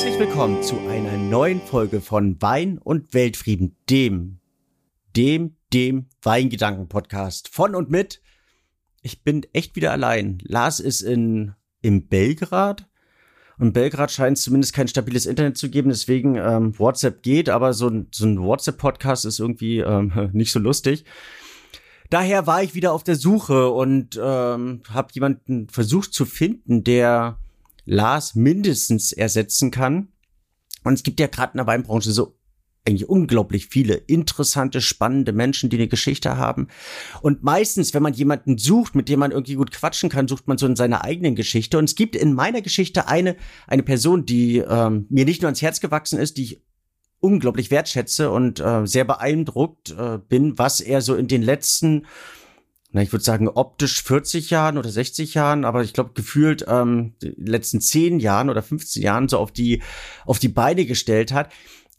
Herzlich willkommen zu einer neuen Folge von Wein und Weltfrieden, dem, dem, dem Weingedanken-Podcast von und mit. Ich bin echt wieder allein. Lars ist in, in Belgrad. Und Belgrad scheint zumindest kein stabiles Internet zu geben, deswegen ähm, WhatsApp geht, aber so ein, so ein WhatsApp-Podcast ist irgendwie ähm, nicht so lustig. Daher war ich wieder auf der Suche und ähm, habe jemanden versucht zu finden, der Lars mindestens ersetzen kann. Und es gibt ja gerade in der Weinbranche so eigentlich unglaublich viele interessante, spannende Menschen, die eine Geschichte haben. Und meistens, wenn man jemanden sucht, mit dem man irgendwie gut quatschen kann, sucht man so in seiner eigenen Geschichte. Und es gibt in meiner Geschichte eine, eine Person, die ähm, mir nicht nur ans Herz gewachsen ist, die ich unglaublich wertschätze und äh, sehr beeindruckt äh, bin, was er so in den letzten na, ich würde sagen, optisch 40 Jahren oder 60 Jahren, aber ich glaube, gefühlt ähm, letzten 10 Jahren oder 15 Jahren so auf die, auf die Beine gestellt hat.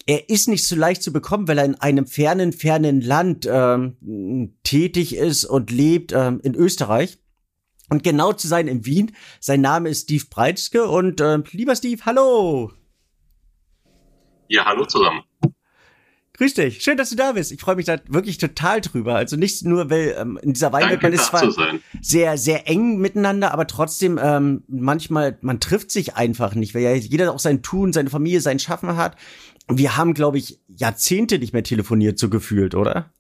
Er ist nicht so leicht zu bekommen, weil er in einem fernen, fernen Land ähm, tätig ist und lebt ähm, in Österreich. Und genau zu sein in Wien. Sein Name ist Steve Breitschke und äh, lieber Steve, hallo. Ja, hallo zusammen. Grüß dich. Schön, dass du da bist. Ich freue mich da wirklich total drüber. Also nicht nur, weil ähm, in dieser Weinwelt man ist zwar sehr, sehr eng miteinander, aber trotzdem ähm, manchmal, man trifft sich einfach nicht, weil ja jeder auch sein Tun, seine Familie, sein Schaffen hat. Und wir haben, glaube ich, Jahrzehnte nicht mehr telefoniert, so gefühlt, oder?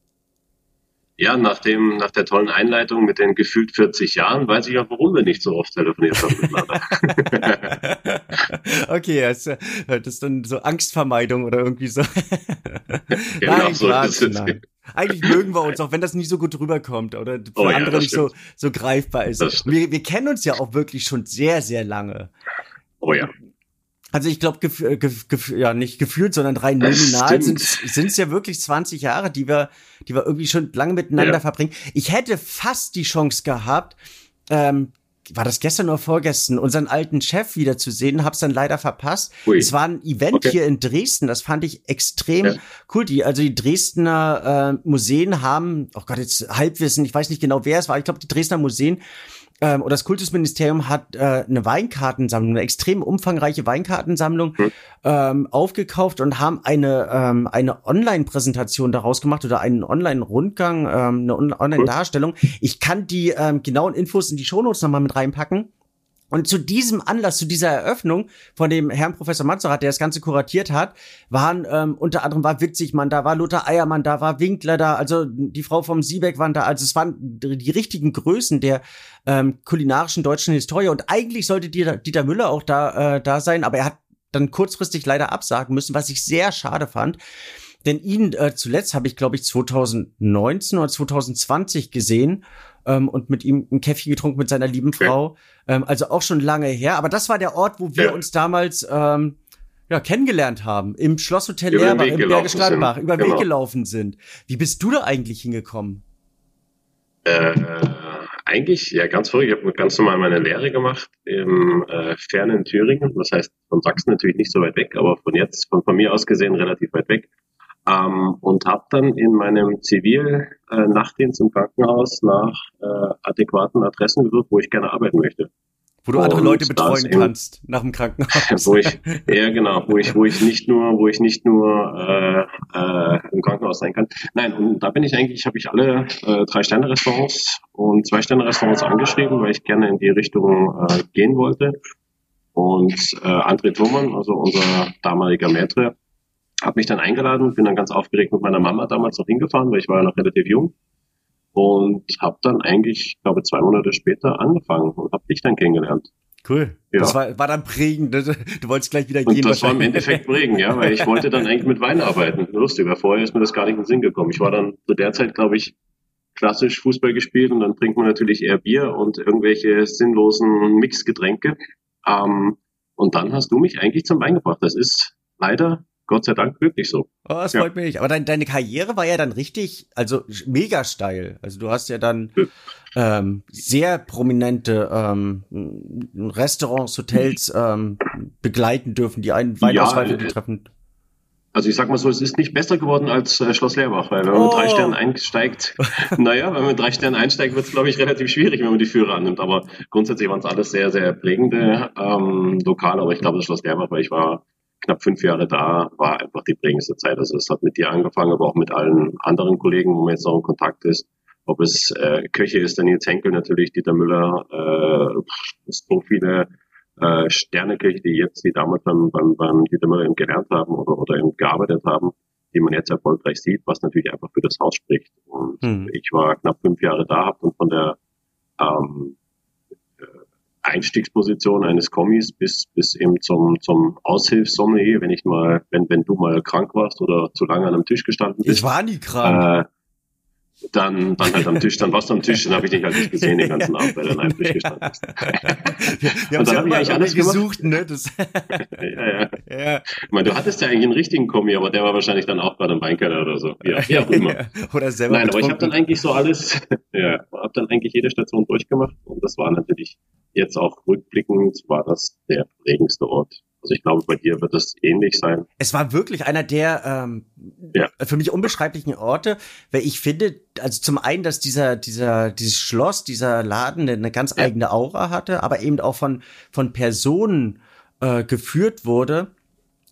Ja, nach, dem, nach der tollen Einleitung mit den gefühlt 40 Jahren weiß ich auch, warum wir nicht so oft telefoniert haben miteinander. okay, das, das ist dann so Angstvermeidung oder irgendwie so. genau, nein, so klar, nein. Eigentlich mögen wir uns, auch wenn das nicht so gut rüberkommt oder für oh, andere ja, nicht so, so greifbar ist. Wir, wir kennen uns ja auch wirklich schon sehr, sehr lange. Oh ja. Also ich glaube, ja nicht gefühlt, sondern rein nominal sind es ja wirklich 20 Jahre, die wir, die wir irgendwie schon lange miteinander ja. verbringen. Ich hätte fast die Chance gehabt, ähm, war das gestern oder vorgestern, unseren alten Chef wiederzusehen, hab's dann leider verpasst. Ui. Es war ein Event okay. hier in Dresden, das fand ich extrem ja. cool. Die, also die Dresdner äh, Museen haben, oh Gott, jetzt Halbwissen, ich weiß nicht genau, wer es war, ich glaube, die Dresdner Museen ähm, oder das Kultusministerium hat äh, eine Weinkartensammlung, eine extrem umfangreiche Weinkartensammlung mhm. ähm, aufgekauft und haben eine ähm, eine Online-Präsentation daraus gemacht oder einen Online-Rundgang, ähm, eine Online-Darstellung. Ich kann die ähm, genauen Infos in die Shownotes nochmal mit reinpacken. Und zu diesem Anlass, zu dieser Eröffnung von dem Herrn Professor Manzorat, der das Ganze kuratiert hat, waren ähm, unter anderem war Witzigmann da, war Lothar Eiermann da, war Winkler da, also die Frau vom Siebeck waren da, also es waren die richtigen Größen der ähm, kulinarischen deutschen Historie. Und eigentlich sollte Dieter, Dieter Müller auch da, äh, da sein, aber er hat dann kurzfristig leider absagen müssen, was ich sehr schade fand. Denn ihn äh, zuletzt habe ich, glaube ich, 2019 oder 2020 gesehen ähm, und mit ihm ein Käffchen getrunken mit seiner lieben Frau. Ähm, also auch schon lange her. Aber das war der Ort, wo wir ja. uns damals ähm, ja, kennengelernt haben. Im Schlosshotel Lehrbach, im Bergisch Gladbach, über den genau. Weg gelaufen sind. Wie bist du da eigentlich hingekommen? Äh, eigentlich, ja, ganz verrückt. Ich habe ganz normal meine Lehre gemacht im äh, fernen Thüringen. Das heißt, von Sachsen natürlich nicht so weit weg, aber von jetzt, von, von mir aus gesehen, relativ weit weg ähm, und habe dann in meinem Zivil-Nachtdienst äh, im Krankenhaus nach äh, adäquaten Adressen gesucht, wo ich gerne arbeiten möchte. Wo du und andere Leute betreuen kannst nach dem Krankenhaus. wo ich, ja genau, wo ich, wo ich nicht nur, wo ich nicht nur äh, äh, im Krankenhaus sein kann. Nein, und da bin ich eigentlich, habe ich alle äh, drei Sterne Restaurants und zwei Sterne Restaurants angeschrieben, weil ich gerne in die Richtung äh, gehen wollte. Und äh, André Thurmann, also unser damaliger Maitre, habe mich dann eingeladen, bin dann ganz aufgeregt mit meiner Mama damals noch hingefahren, weil ich war ja noch relativ jung und habe dann eigentlich, ich glaube, zwei Monate später angefangen und habe dich dann kennengelernt. Cool. Ja. Das war, war dann prägend. Du wolltest gleich wieder gehen. Und das war im Endeffekt prägend, ja, weil ich wollte dann eigentlich mit Wein arbeiten. Lustig, weil vorher ist mir das gar nicht in den Sinn gekommen. Ich war dann zu der Zeit, glaube ich, klassisch Fußball gespielt und dann trinkt man natürlich eher Bier und irgendwelche sinnlosen Mixgetränke. Ähm, und dann hast du mich eigentlich zum Wein gebracht. Das ist leider Gott sei Dank wirklich so. Oh, das freut ja. mich. Aber dein, deine Karriere war ja dann richtig, also mega steil. Also du hast ja dann ähm, sehr prominente ähm, Restaurants, Hotels ähm, begleiten dürfen, die einen Weinauswahl ja, treffen. Also ich sag mal so, es ist nicht besser geworden als äh, Schloss Leerbach, weil wenn man oh. mit drei oh. Sternen einsteigt, naja, wenn man mit drei Sternen einsteigt, wird es, glaube ich, relativ schwierig, wenn man die Führer annimmt. Aber grundsätzlich waren es alles sehr, sehr prägende ähm, Lokale. Aber ich glaube, das Schloss Leerbach, weil ich war knapp fünf Jahre da, war einfach die prägendste Zeit. Also es hat mit dir angefangen, aber auch mit allen anderen Kollegen, wo man jetzt noch in Kontakt ist. Ob es äh, Köche ist, der Nils Henkel natürlich, Dieter Müller, äh, so viele äh, Sterneköche, die jetzt, die damals beim, beim, beim Dieter Müller eben gelernt haben oder, oder eben gearbeitet haben, die man jetzt erfolgreich sieht, was natürlich einfach für das Haus spricht. Und hm. ich war knapp fünf Jahre da, habe dann von der ähm, äh, Einstiegsposition eines Kommis bis bis eben zum zum Aushilfssommelier, wenn ich mal, wenn wenn du mal krank warst oder zu lange an einem Tisch gestanden bist. Ich war nie krank. Äh, dann, dann halt am Tisch, dann warst du am Tisch, dann habe ich dich halt nicht gesehen den ganzen Abend, weil du an einem Tisch gestanden bist. wir, wir haben ja eigentlich alles gesucht, ne? Das ja, ja. ja. Ich meine, du hattest ja eigentlich einen richtigen Kommi, aber der war wahrscheinlich dann auch bei einem Weinkeller oder so. Ja, wie auch immer. oder selber Nein, aber ich habe dann eigentlich so alles, ja, habe dann eigentlich jede Station durchgemacht und das war natürlich jetzt auch rückblickend, war das der prägendste Ort also ich glaube, bei dir wird es ähnlich sein. Es war wirklich einer der ähm, ja. für mich unbeschreiblichen Orte, weil ich finde, also zum einen, dass dieser dieser dieses Schloss, dieser Laden eine ganz ja. eigene Aura hatte, aber eben auch von von Personen äh, geführt wurde,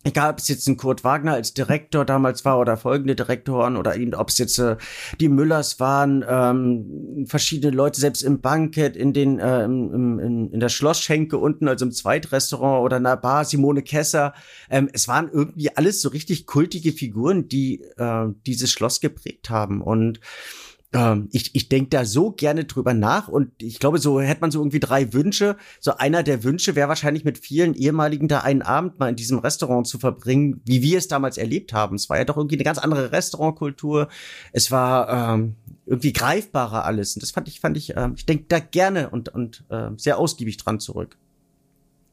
egal ob es jetzt ein Kurt Wagner als Direktor damals war oder folgende Direktoren oder eben, ob es jetzt äh, die Müllers waren, ähm, verschiedene Leute, selbst im Bankett, in den äh, im, in, in der Schlossschenke unten, also im Zweitrestaurant oder in der Bar, Simone Kesser. Ähm, es waren irgendwie alles so richtig kultige Figuren, die äh, dieses Schloss geprägt haben und ähm, ich, ich denke da so gerne drüber nach und ich glaube, so hätte man so irgendwie drei Wünsche. So einer der Wünsche wäre wahrscheinlich mit vielen ehemaligen da einen Abend mal in diesem Restaurant zu verbringen, wie wir es damals erlebt haben. Es war ja doch irgendwie eine ganz andere Restaurantkultur. Es war ähm, irgendwie greifbarer alles. Und das fand ich, fand ich, ähm, ich denke da gerne und, und äh, sehr ausgiebig dran zurück.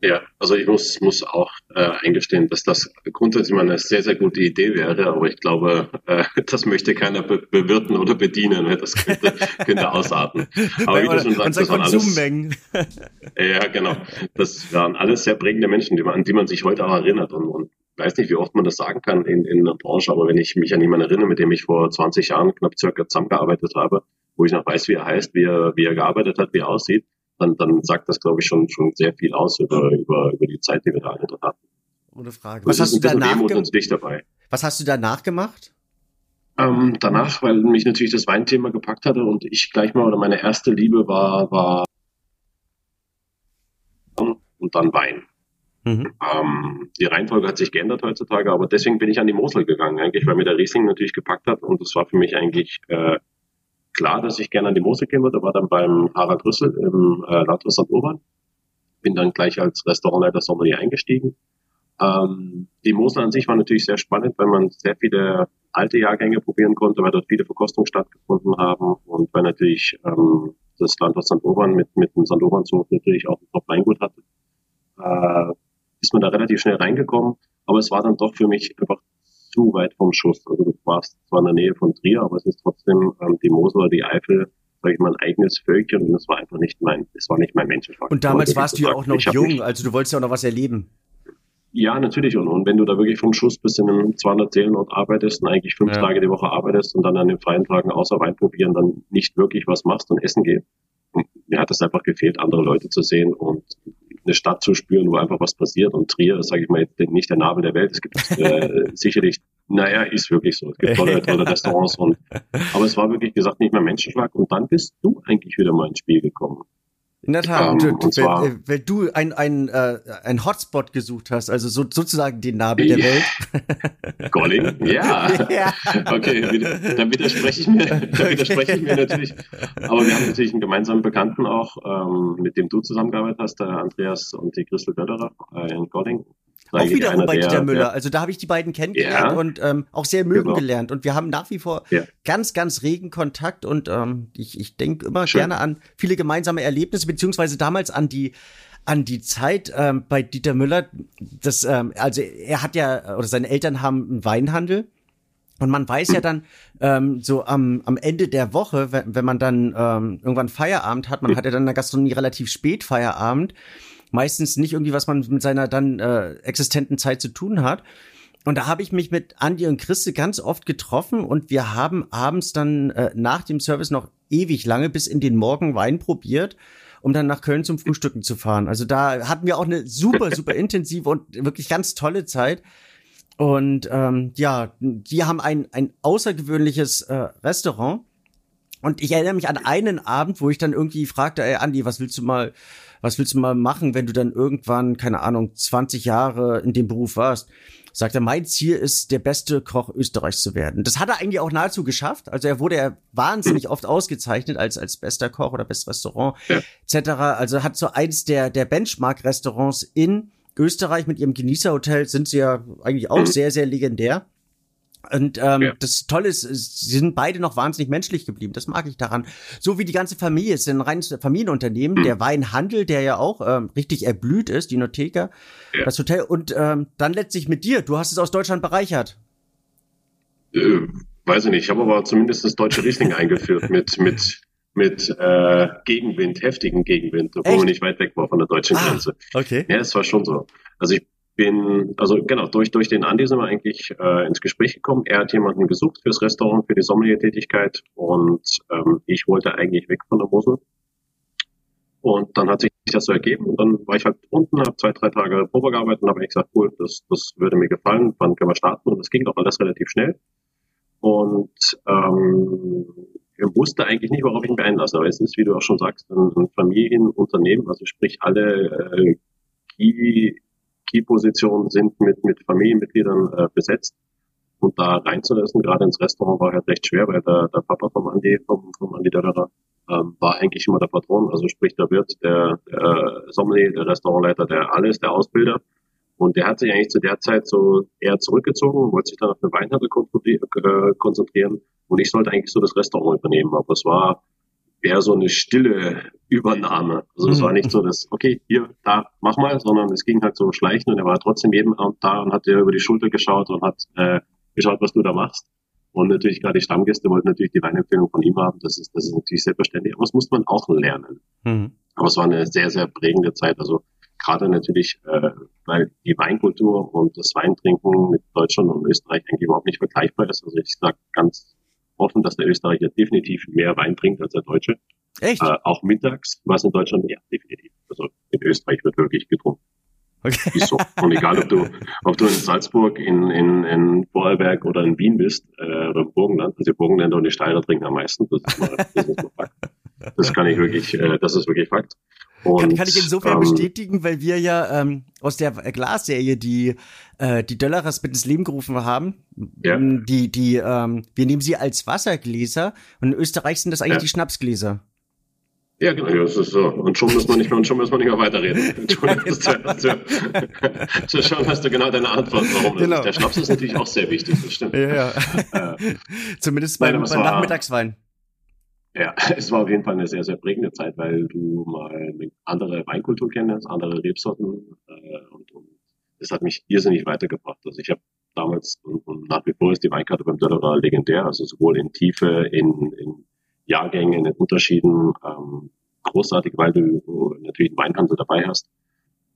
Ja, also ich muss, muss auch äh, eingestehen, dass das grundsätzlich mal eine sehr, sehr gute Idee wäre, aber ich glaube, äh, das möchte keiner be bewirten oder bedienen. Ne? Das könnte, könnte ausarten. Aber wie du schon sagst, das waren alles. ja, genau. Das waren alles sehr prägende Menschen, die man, an die man sich heute auch erinnert. Und, und weiß nicht, wie oft man das sagen kann in, in der Branche, aber wenn ich mich an jemanden erinnere, mit dem ich vor 20 Jahren knapp circa zusammengearbeitet habe, wo ich noch weiß, wie er heißt, wie er, wie er gearbeitet hat, wie er aussieht, dann, dann sagt das, glaube ich, schon, schon sehr viel aus über, über, über die Zeit, die wir da alle drin hatten. Ohne Frage. Was hast, du danach dabei. Was hast du danach gemacht? Ähm, danach, weil mich natürlich das Weinthema gepackt hatte und ich gleich mal, oder meine erste Liebe war, war und dann Wein. Mhm. Ähm, die Reihenfolge hat sich geändert heutzutage, aber deswegen bin ich an die Mosel gegangen, eigentlich, weil mir der Riesling natürlich gepackt hat und das war für mich eigentlich äh, klar, dass ich gerne an die Mosel gehen würde, war dann beim Harald Rüssel im äh, Landhaus St. Urban. Bin dann gleich als Restaurantleiter Sommelier eingestiegen. Ähm, die Mosel an sich war natürlich sehr spannend, weil man sehr viele alte Jahrgänge probieren konnte, weil dort viele Verkostungen stattgefunden haben und weil natürlich ähm, das Landhaus St. Urban mit, mit dem St. Urban Zug natürlich auch ein Top-Weingut hatte. Äh, ist man da relativ schnell reingekommen, aber es war dann doch für mich einfach zu weit vom Schuss. Also du warst zwar in der Nähe von Trier, aber es ist trotzdem ähm, die Mosel oder die Eifel, sag ich mal, ein eigenes Völkchen und das war einfach nicht mein, das war nicht mein Menschenfaktor. Und damals warst du ja auch noch jung, also du wolltest ja auch noch was erleben. Ja, natürlich. Und, und wenn du da wirklich vom Schuss bis in einem 200 Seelenort arbeitest und eigentlich fünf ja. Tage die Woche arbeitest und dann an den freien Tagen außer Wein probieren, dann nicht wirklich was machst und essen gehst. Mir hat es einfach gefehlt, andere Leute zu sehen und eine Stadt zu spüren, wo einfach was passiert. Und Trier ist, sage ich mal, nicht der Nabel der Welt. Es gibt äh, sicherlich, naja, ist wirklich so. Es gibt tolle, tolle Restaurants. Und, aber es war wirklich gesagt nicht mehr Menschenschlag. Und dann bist du eigentlich wieder mal ins Spiel gekommen. In der Tat, ähm, du, zwar, wenn, wenn, du ein, ein, äh, ein Hotspot gesucht hast, also so, sozusagen den Nabel der Welt. Golling? Ja. ja. Okay, da widerspreche ich mir, da widerspreche ich mir natürlich. Aber wir haben natürlich einen gemeinsamen Bekannten auch, ähm, mit dem du zusammengearbeitet hast, der Andreas und die Christel Böderer äh, in Golling. Auch wiederum bei Dieter Müller. Der, also da habe ich die beiden kennengelernt ja, und ähm, auch sehr mögen genau. gelernt. Und wir haben nach wie vor ja. ganz, ganz regen Kontakt und ähm, ich, ich denke immer Schön. gerne an viele gemeinsame Erlebnisse, beziehungsweise damals an die an die Zeit ähm, bei Dieter Müller. Das, ähm, also er hat ja, oder seine Eltern haben einen Weinhandel. Und man weiß ja dann ähm, so am, am Ende der Woche, wenn, wenn man dann ähm, irgendwann Feierabend hat, man hat ja dann in der Gastronomie relativ spät Feierabend, meistens nicht irgendwie, was man mit seiner dann äh, existenten Zeit zu tun hat. Und da habe ich mich mit Andi und Christe ganz oft getroffen und wir haben abends dann äh, nach dem Service noch ewig lange bis in den Morgen Wein probiert um dann nach Köln zum Frühstücken zu fahren. Also da hatten wir auch eine super, super intensive und wirklich ganz tolle Zeit. Und ähm, ja, die haben ein, ein außergewöhnliches äh, Restaurant. Und ich erinnere mich an einen Abend, wo ich dann irgendwie fragte, ey Andi, was willst du mal, was willst du mal machen, wenn du dann irgendwann, keine Ahnung, 20 Jahre in dem Beruf warst? Sagt er, mein Ziel ist, der beste Koch Österreichs zu werden. Das hat er eigentlich auch nahezu geschafft. Also er wurde ja wahnsinnig oft ausgezeichnet als, als bester Koch oder bestes Restaurant, ja. etc. Also hat so eins der, der Benchmark-Restaurants in Österreich mit ihrem Genießerhotel sind sie ja eigentlich auch mhm. sehr, sehr legendär. Und ähm, ja. das Tolle ist, sie sind beide noch wahnsinnig menschlich geblieben. Das mag ich daran. So wie die ganze Familie. Es ist ein reines Familienunternehmen. Mhm. Der Weinhandel, der ja auch ähm, richtig erblüht ist, die Notheka, ja. das Hotel. Und ähm, dann letztlich mit dir. Du hast es aus Deutschland bereichert. Äh, weiß ich nicht. Ich habe aber zumindest das deutsche Riesling eingeführt mit mit mit äh, Gegenwind, heftigen Gegenwind, obwohl Echt? man nicht weit weg war von der deutschen ah, Grenze. Okay. Ja, es war schon so. Also ich bin, also genau, durch, durch den Andi sind wir eigentlich äh, ins Gespräch gekommen. Er hat jemanden gesucht fürs Restaurant, für die Sommelier-Tätigkeit und ähm, ich wollte eigentlich weg von der Mosel. Und dann hat sich das so ergeben und dann war ich halt unten, habe zwei, drei Tage Probe gearbeitet und habe gesagt, cool, das, das würde mir gefallen, wann können wir starten? Und das ging auch alles relativ schnell. Und ähm, wusste eigentlich nicht, worauf ich mich einlasse. Aber es ist, wie du auch schon sagst, ein, ein Familienunternehmen, also sprich alle äh, Key, Key-Positionen sind mit, mit Familienmitgliedern äh, besetzt. Und da reinzulassen, gerade ins Restaurant, war halt recht schwer, weil der, der Papa vom Andi, vom, vom Andi Dörrer, ähm, war eigentlich immer der Patron, also sprich der Wirt, der, der Sommelier, der Restaurantleiter, der alles, der Ausbilder. Und der hat sich eigentlich zu der Zeit so eher zurückgezogen, wollte sich dann auf den Weinhandel äh, konzentrieren. Und ich sollte eigentlich so das Restaurant übernehmen. Aber es war eher so eine stille Übernahme. Also es mhm. war nicht so, dass, okay, hier, da, mach mal, sondern es ging halt so schleichen und er war trotzdem jeden Abend da und hat dir über die Schulter geschaut und hat äh, geschaut, was du da machst. Und natürlich gerade die Stammgäste wollten natürlich die Weinempfehlung von ihm haben. Das ist, das ist natürlich selbstverständlich. Aber das muss man auch lernen. Mhm. Aber es war eine sehr, sehr prägende Zeit. Also gerade natürlich, äh, weil die Weinkultur und das Weintrinken mit Deutschland und Österreich eigentlich überhaupt nicht vergleichbar ist. Also ich sage ganz offen, dass der Österreicher definitiv mehr Wein trinkt als der Deutsche. Echt? Äh, auch mittags, was in Deutschland, ja, definitiv. Also in Österreich wird wirklich getrunken. Okay. Ist so. Und egal, ob du, ob du in Salzburg, in, in, in Vorarlberg oder in Wien bist, äh, oder im Burgenland, also die Burgenländer und die Steirer trinken am meisten, das ist mal, das ist mal Fakt. Das kann ich wirklich, äh, das ist wirklich Fakt. Und, kann, kann ich insofern ähm, bestätigen, weil wir ja ähm, aus der Glasserie die äh, die Döllerers mit ins Leben gerufen haben. Ja. Die die ähm, wir nehmen sie als Wassergläser und in Österreich sind das eigentlich ja. die Schnapsgläser. Ja, genau, das ist so. Und schon muss man nicht mehr, und schon muss man nicht mehr weiterreden. Schon hast, du, schon hast du genau deine Antwort, warum. Genau. Der Schnaps ist natürlich auch sehr wichtig, das stimmt. Ja, ja. Äh, Zumindest beim, beim Nachmittagswein. Ja, es war auf jeden Fall eine sehr, sehr prägende Zeit, weil du mal eine andere Weinkultur kennst, andere Rebsorten äh, und, und das hat mich irrsinnig weitergebracht. Also ich habe damals und, und, nach wie vor ist die Weinkarte beim Döllerer legendär, also sowohl in Tiefe, in, in Jahrgängen, in den Unterschieden ähm, großartig, weil du natürlich einen Weinhandel dabei hast,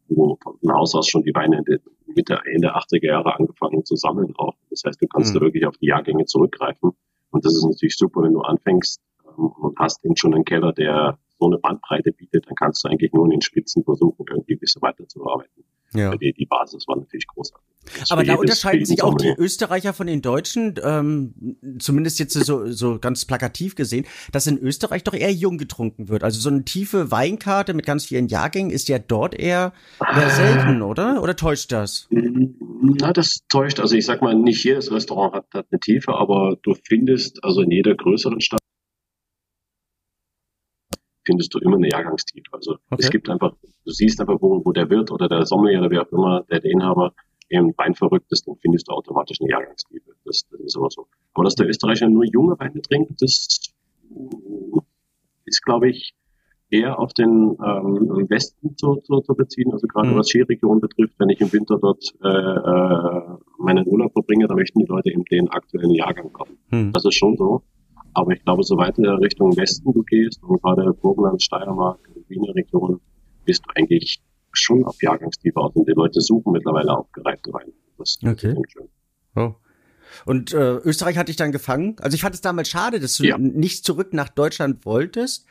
wo von Haus aus schon die Weine in der Mitte, Ende 80er Jahre angefangen zu sammeln auch. Das heißt, du kannst mhm. da wirklich auf die Jahrgänge zurückgreifen. Und das ist natürlich super, wenn du anfängst, und hast eben schon einen Keller, der so eine Bandbreite bietet, dann kannst du eigentlich nur in den Spitzen versuchen, irgendwie ein bisschen weiterzuarbeiten. Ja. Die, die Basis war natürlich großartig. Das Aber da unterscheiden sich auch die Österreicher von den Deutschen, ähm, zumindest jetzt so, so ganz plakativ gesehen, dass in Österreich doch eher jung getrunken wird. Also so eine tiefe Weinkarte mit ganz vielen Jahrgängen ist ja dort eher, eher selten, oder? Oder täuscht das? Na, das täuscht. Also ich sag mal, nicht jedes Restaurant hat, hat eine Tiefe, aber du findest also in jeder größeren Stadt findest du immer eine Jahrgangstiefe. Also okay. es gibt einfach, du siehst einfach, wo, wo der Wirt oder der Sommelier oder wer auch immer, der, der Inhaber eben Wein verrückt ist, dann findest du automatisch eine Jahrgangstiefe. Das, das ist aber so. Aber dass der Österreicher nur junge Weine trinkt, das ist, glaube ich, eher auf den ähm, Westen zu, zu, zu beziehen, also gerade mhm. was Skiregion betrifft, wenn ich im Winter dort äh, äh, meinen Urlaub verbringe, dann möchten die Leute eben den aktuellen Jahrgang kommen. Mhm. Das ist schon so. Aber ich glaube, soweit du Richtung Westen du gehst und gerade Burgenland, Steiermark, Wiener Region, bist du eigentlich schon auf Jahrgangstiefe aus und die Leute suchen mittlerweile auch gereifte Weine. Das okay. ist schön. Oh. Und äh, Österreich hat dich dann gefangen. Also ich fand es damals schade, dass du ja. nicht zurück nach Deutschland wolltest.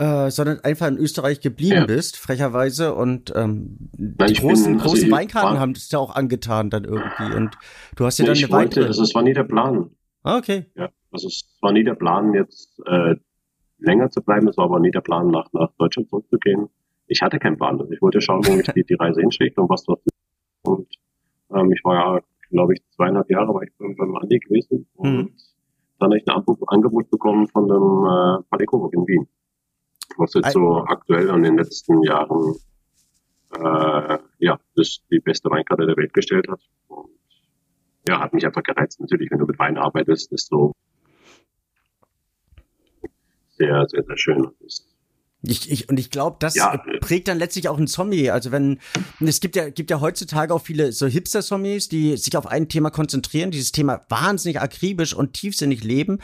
äh, sondern einfach in Österreich geblieben ja. bist, frecherweise. Und ähm, Nein, die großen, bin, also großen Weinkarten haben es ja auch angetan dann irgendwie. Und du hast ja dann eine wollte, Also es war nie der Plan. Ah, okay. Ja, also es war nie der Plan, jetzt äh, länger zu bleiben. Es war aber nie der Plan, nach, nach Deutschland zurückzugehen. Ich hatte keinen Plan. Also ich wollte schauen, wo mich die, die Reise hinschlägt und was dort ist. Und ähm, ich war ja, glaube ich, zweieinhalb Jahre war ich beim, beim Andi gewesen. Und mhm. dann habe ich ein Angebot bekommen von dem äh, Coburg in Wien was jetzt so aktuell in den letzten Jahren äh, ja, das die beste Weinkarte der Welt gestellt hat. Und ja, hat mich einfach gereizt. Natürlich, wenn du mit Wein arbeitest, ist so sehr, sehr, sehr schön. Ich, ich, und ich glaube, das ja. prägt dann letztlich auch ein Sommelier. Also wenn, es gibt ja, gibt ja heutzutage auch viele so Hipster-Sommeliers, die sich auf ein Thema konzentrieren, dieses Thema wahnsinnig akribisch und tiefsinnig leben.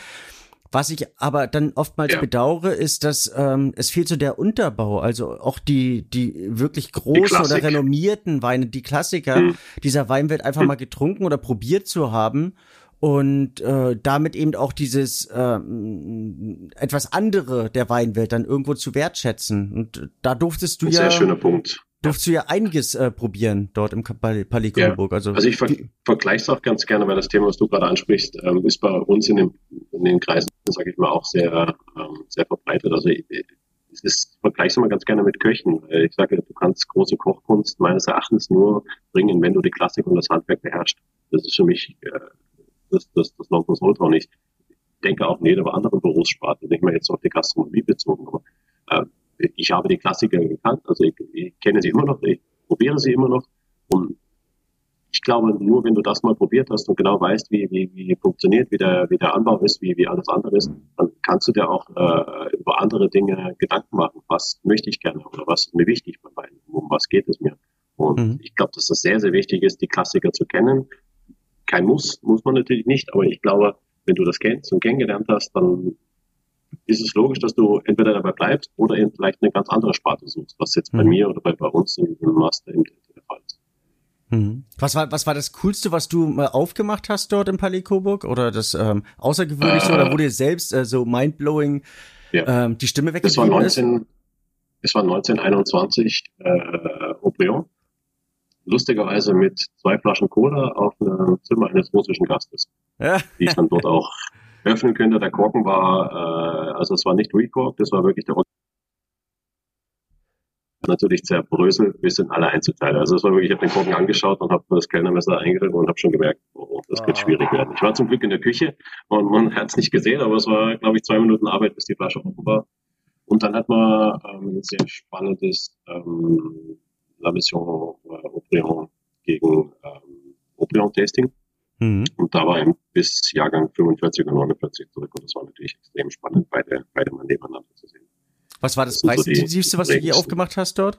Was ich aber dann oftmals ja. bedauere, ist, dass ähm, es fehlt so der Unterbau, also auch die die wirklich großen oder renommierten Weine, die Klassiker hm. dieser Weinwelt einfach hm. mal getrunken oder probiert zu haben und äh, damit eben auch dieses äh, etwas andere der Weinwelt dann irgendwo zu wertschätzen. Und da durftest du Ein ja. Sehr schöner Punkt durfst du ja einiges äh, probieren dort im Palais Coburg. Ja. Also, also ich ver vergleiche es auch ganz gerne, weil das Thema, was du gerade ansprichst, ähm, ist bei uns in, dem, in den Kreisen, sage ich mal, auch sehr, ähm, sehr verbreitet. Also ich, ich vergleiche es immer ganz gerne mit Köchen. Ich sage, du kannst große Kochkunst meines Erachtens nur bringen, wenn du die Klassik und das Handwerk beherrschst. Das ist für mich äh, das, das, das Nonplusultra. Und ich denke auch in jeder anderen Berufssparte, nicht mal jetzt auf die Gastronomie bezogen, aber äh, ich habe die Klassiker gekannt, also ich, ich kenne sie immer noch, ich probiere sie immer noch und ich glaube, nur wenn du das mal probiert hast und genau weißt, wie, wie, wie funktioniert, wie der, wie der Anbau ist, wie, wie alles andere ist, dann kannst du dir auch äh, über andere Dinge Gedanken machen. Was möchte ich gerne oder was ist mir wichtig bei beiden? Um was geht es mir? Und mhm. ich glaube, dass das sehr, sehr wichtig ist, die Klassiker zu kennen. Kein Muss, muss man natürlich nicht, aber ich glaube, wenn du das kennst und kennengelernt hast, dann ist es logisch, dass du entweder dabei bleibst oder eben vielleicht eine ganz andere Sparte suchst, was jetzt mhm. bei mir oder bei, bei uns im, im Master im der Fall ist. Mhm. Was war, was war das Coolste, was du mal aufgemacht hast dort im Palais Coburg? Oder das ähm, Außergewöhnlichste? Äh, oder wo dir selbst äh, so mindblowing ja. ähm, die Stimme weggegeben war 19, ist? Es war 1921 äh, Aubryon. Lustigerweise mit zwei Flaschen Cola auf einem Zimmer eines russischen Gastes. Ja. Die ich dann dort auch öffnen könnte. Der Korken war, äh, also es war nicht Recork, das war wirklich der natürlich zerbröselt bis in alle Einzelteile. Also es war wirklich, ich habe den Korken angeschaut und habe das Kellnermesser eingerissen und habe schon gemerkt, oh, das wird ah. schwierig werden. Ich war zum Glück in der Küche und man hat es nicht gesehen, aber es war, glaube ich, zwei Minuten Arbeit, bis die Flasche offen war. Und dann hat man ähm, ein sehr spannendes ähm, La Mission äh, Aubryon gegen ähm, Aubryon Tasting. Mhm. Und da war er bis Jahrgang 45 und 49 zurück und das war natürlich extrem spannend, beide, beide mal nebeneinander zu sehen. Was war das, das preisintensivste, so was du je aufgemacht hast dort?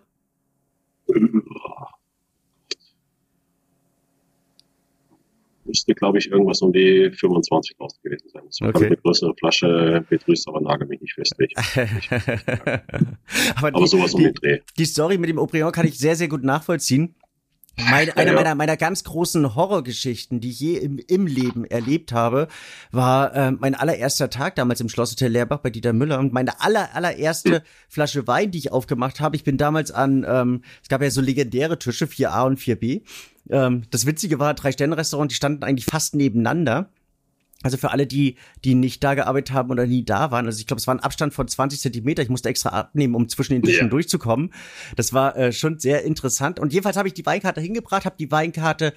Müsste, glaube ich, irgendwas um die 25 raus gewesen sein. Das okay. eine größere Flasche, Petrus, aber nagel mich nicht fest. aber, aber die, sowas um den Dreh. Die Story mit dem Aubryon kann ich sehr, sehr gut nachvollziehen. Meine, eine ja. meiner, meiner ganz großen Horrorgeschichten, die ich je im, im Leben erlebt habe, war äh, mein allererster Tag damals im Schlosshotel Leerbach bei Dieter Müller und meine aller, allererste Flasche Wein, die ich aufgemacht habe. Ich bin damals an, ähm, es gab ja so legendäre Tische, 4a und 4b. Ähm, das Witzige war, drei Sterne-Restaurant, die standen eigentlich fast nebeneinander. Also für alle, die, die nicht da gearbeitet haben oder nie da waren, also ich glaube, es war ein Abstand von 20 Zentimeter. Ich musste extra abnehmen, um zwischen den Tischen yeah. durchzukommen. Das war äh, schon sehr interessant. Und jedenfalls habe ich die Weinkarte hingebracht, habe die Weinkarte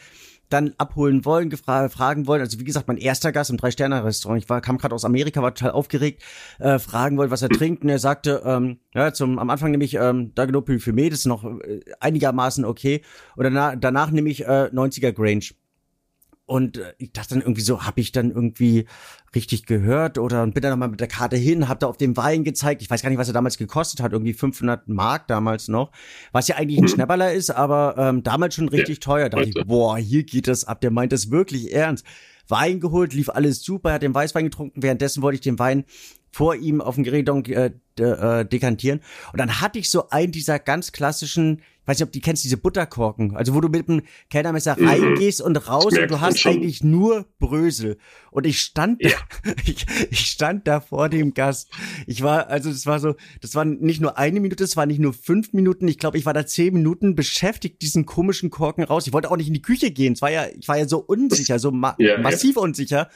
dann abholen wollen, fragen wollen. Also wie gesagt, mein erster Gast im Drei-Sterne-Restaurant. Ich war, kam gerade aus Amerika, war total aufgeregt, äh, fragen wollte, was er trinkt. Und er sagte, ähm, ja, zum am Anfang nehme ich ähm, Dagenopil für das ist noch äh, einigermaßen okay. Und danach, danach nehme ich äh, 90er Grange. Und äh, ich dachte dann irgendwie so, habe ich dann irgendwie richtig gehört oder und bin dann nochmal mit der Karte hin, hab da auf dem Wein gezeigt. Ich weiß gar nicht, was er damals gekostet hat, irgendwie 500 Mark damals noch, was ja eigentlich ein mhm. Schnapperler ist, aber ähm, damals schon richtig ja, teuer. Da dachte ich, boah, hier geht das ab. Der meint das wirklich ernst. Wein geholt, lief alles super, hat den Weißwein getrunken. Währenddessen wollte ich den Wein vor ihm auf dem Gerät äh, äh, dekantieren. Und dann hatte ich so einen dieser ganz klassischen, weiß nicht, ob du kennst, diese Butterkorken, also wo du mit dem Kellnermesser mhm. reingehst und raus und du hast schon. eigentlich nur Brösel. Und ich stand, ja. da, ich, ich stand da vor dem Gast. Ich war, also das war so, das war nicht nur eine Minute, das war nicht nur fünf Minuten. Ich glaube, ich war da zehn Minuten beschäftigt, diesen komischen Korken raus. Ich wollte auch nicht in die Küche gehen. Es war ja, ich war ja so unsicher, so ma ja, massiv ja. unsicher.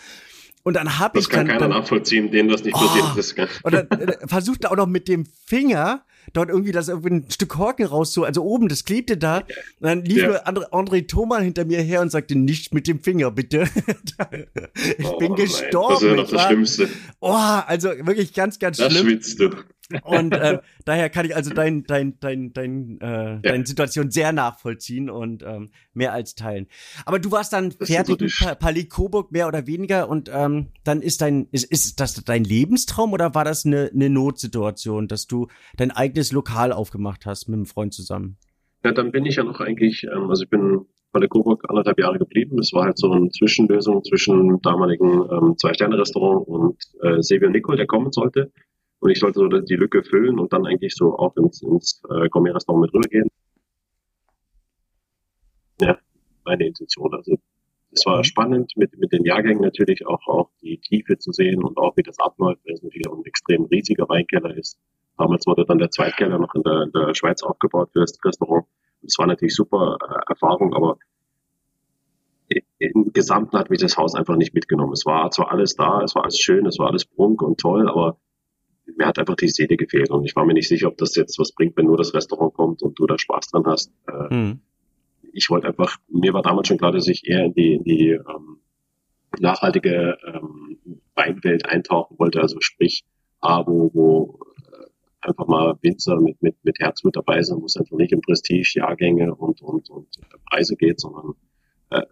Und dann habe ich kann dann, keiner nachvollziehen, dem das nicht passiert oh, ist. Und dann äh, versuchte auch noch mit dem Finger dort irgendwie das irgendwie ein Stück Korken rauszu, also oben, das klebte da. Und dann lief ja. André, André Thomas hinter mir her und sagte, nicht mit dem Finger, bitte. ich oh, bin gestorben. Nein, das ist ja das Schlimmste. Oh, also wirklich ganz, ganz das schlimm. schwitzt du. Und äh, daher kann ich also dein, dein, dein, dein, äh, ja. deine Situation sehr nachvollziehen und ähm, mehr als teilen. Aber du warst dann das fertig mit pa Palais Coburg mehr oder weniger und ähm, dann ist dein, ist, ist das dein Lebenstraum oder war das eine, eine Notsituation, dass du dein eigenes Lokal aufgemacht hast mit einem Freund zusammen? Ja, dann bin ich ja noch eigentlich, ähm, also ich bin Palais Coburg anderthalb Jahre geblieben. Es war halt so eine Zwischenlösung zwischen dem damaligen ähm, Zwei-Sterne-Restaurant und äh, Sevio Nicol, der kommen sollte. Und ich sollte so die Lücke füllen und dann eigentlich so auch ins, ins äh, Gourmet-Restaurant mit rübergehen. Ja, meine Intention. Also es war mhm. spannend, mit, mit den Jahrgängen natürlich auch, auch die Tiefe zu sehen und auch wie das abläuft, weil es natürlich ein extrem riesiger Weinkeller ist. Damals wurde dann der Zweitkeller noch in der, in der Schweiz aufgebaut für das Restaurant. Das war natürlich super äh, Erfahrung, aber im Gesamten hat mich das Haus einfach nicht mitgenommen. Es war zwar alles da, es war alles schön, es war alles prunk und toll, aber mir hat einfach die Seele gefehlt und ich war mir nicht sicher, ob das jetzt was bringt, wenn nur das Restaurant kommt und du da Spaß dran hast. Mhm. Ich wollte einfach, mir war damals schon klar, dass ich eher in die, in die ähm, nachhaltige ähm, Weinwelt eintauchen wollte, also sprich, A, wo, wo äh, einfach mal Winzer mit, mit, mit Herz mit dabei sind, wo es einfach nicht um Prestige, Jahrgänge und, und, und Preise geht, sondern äh,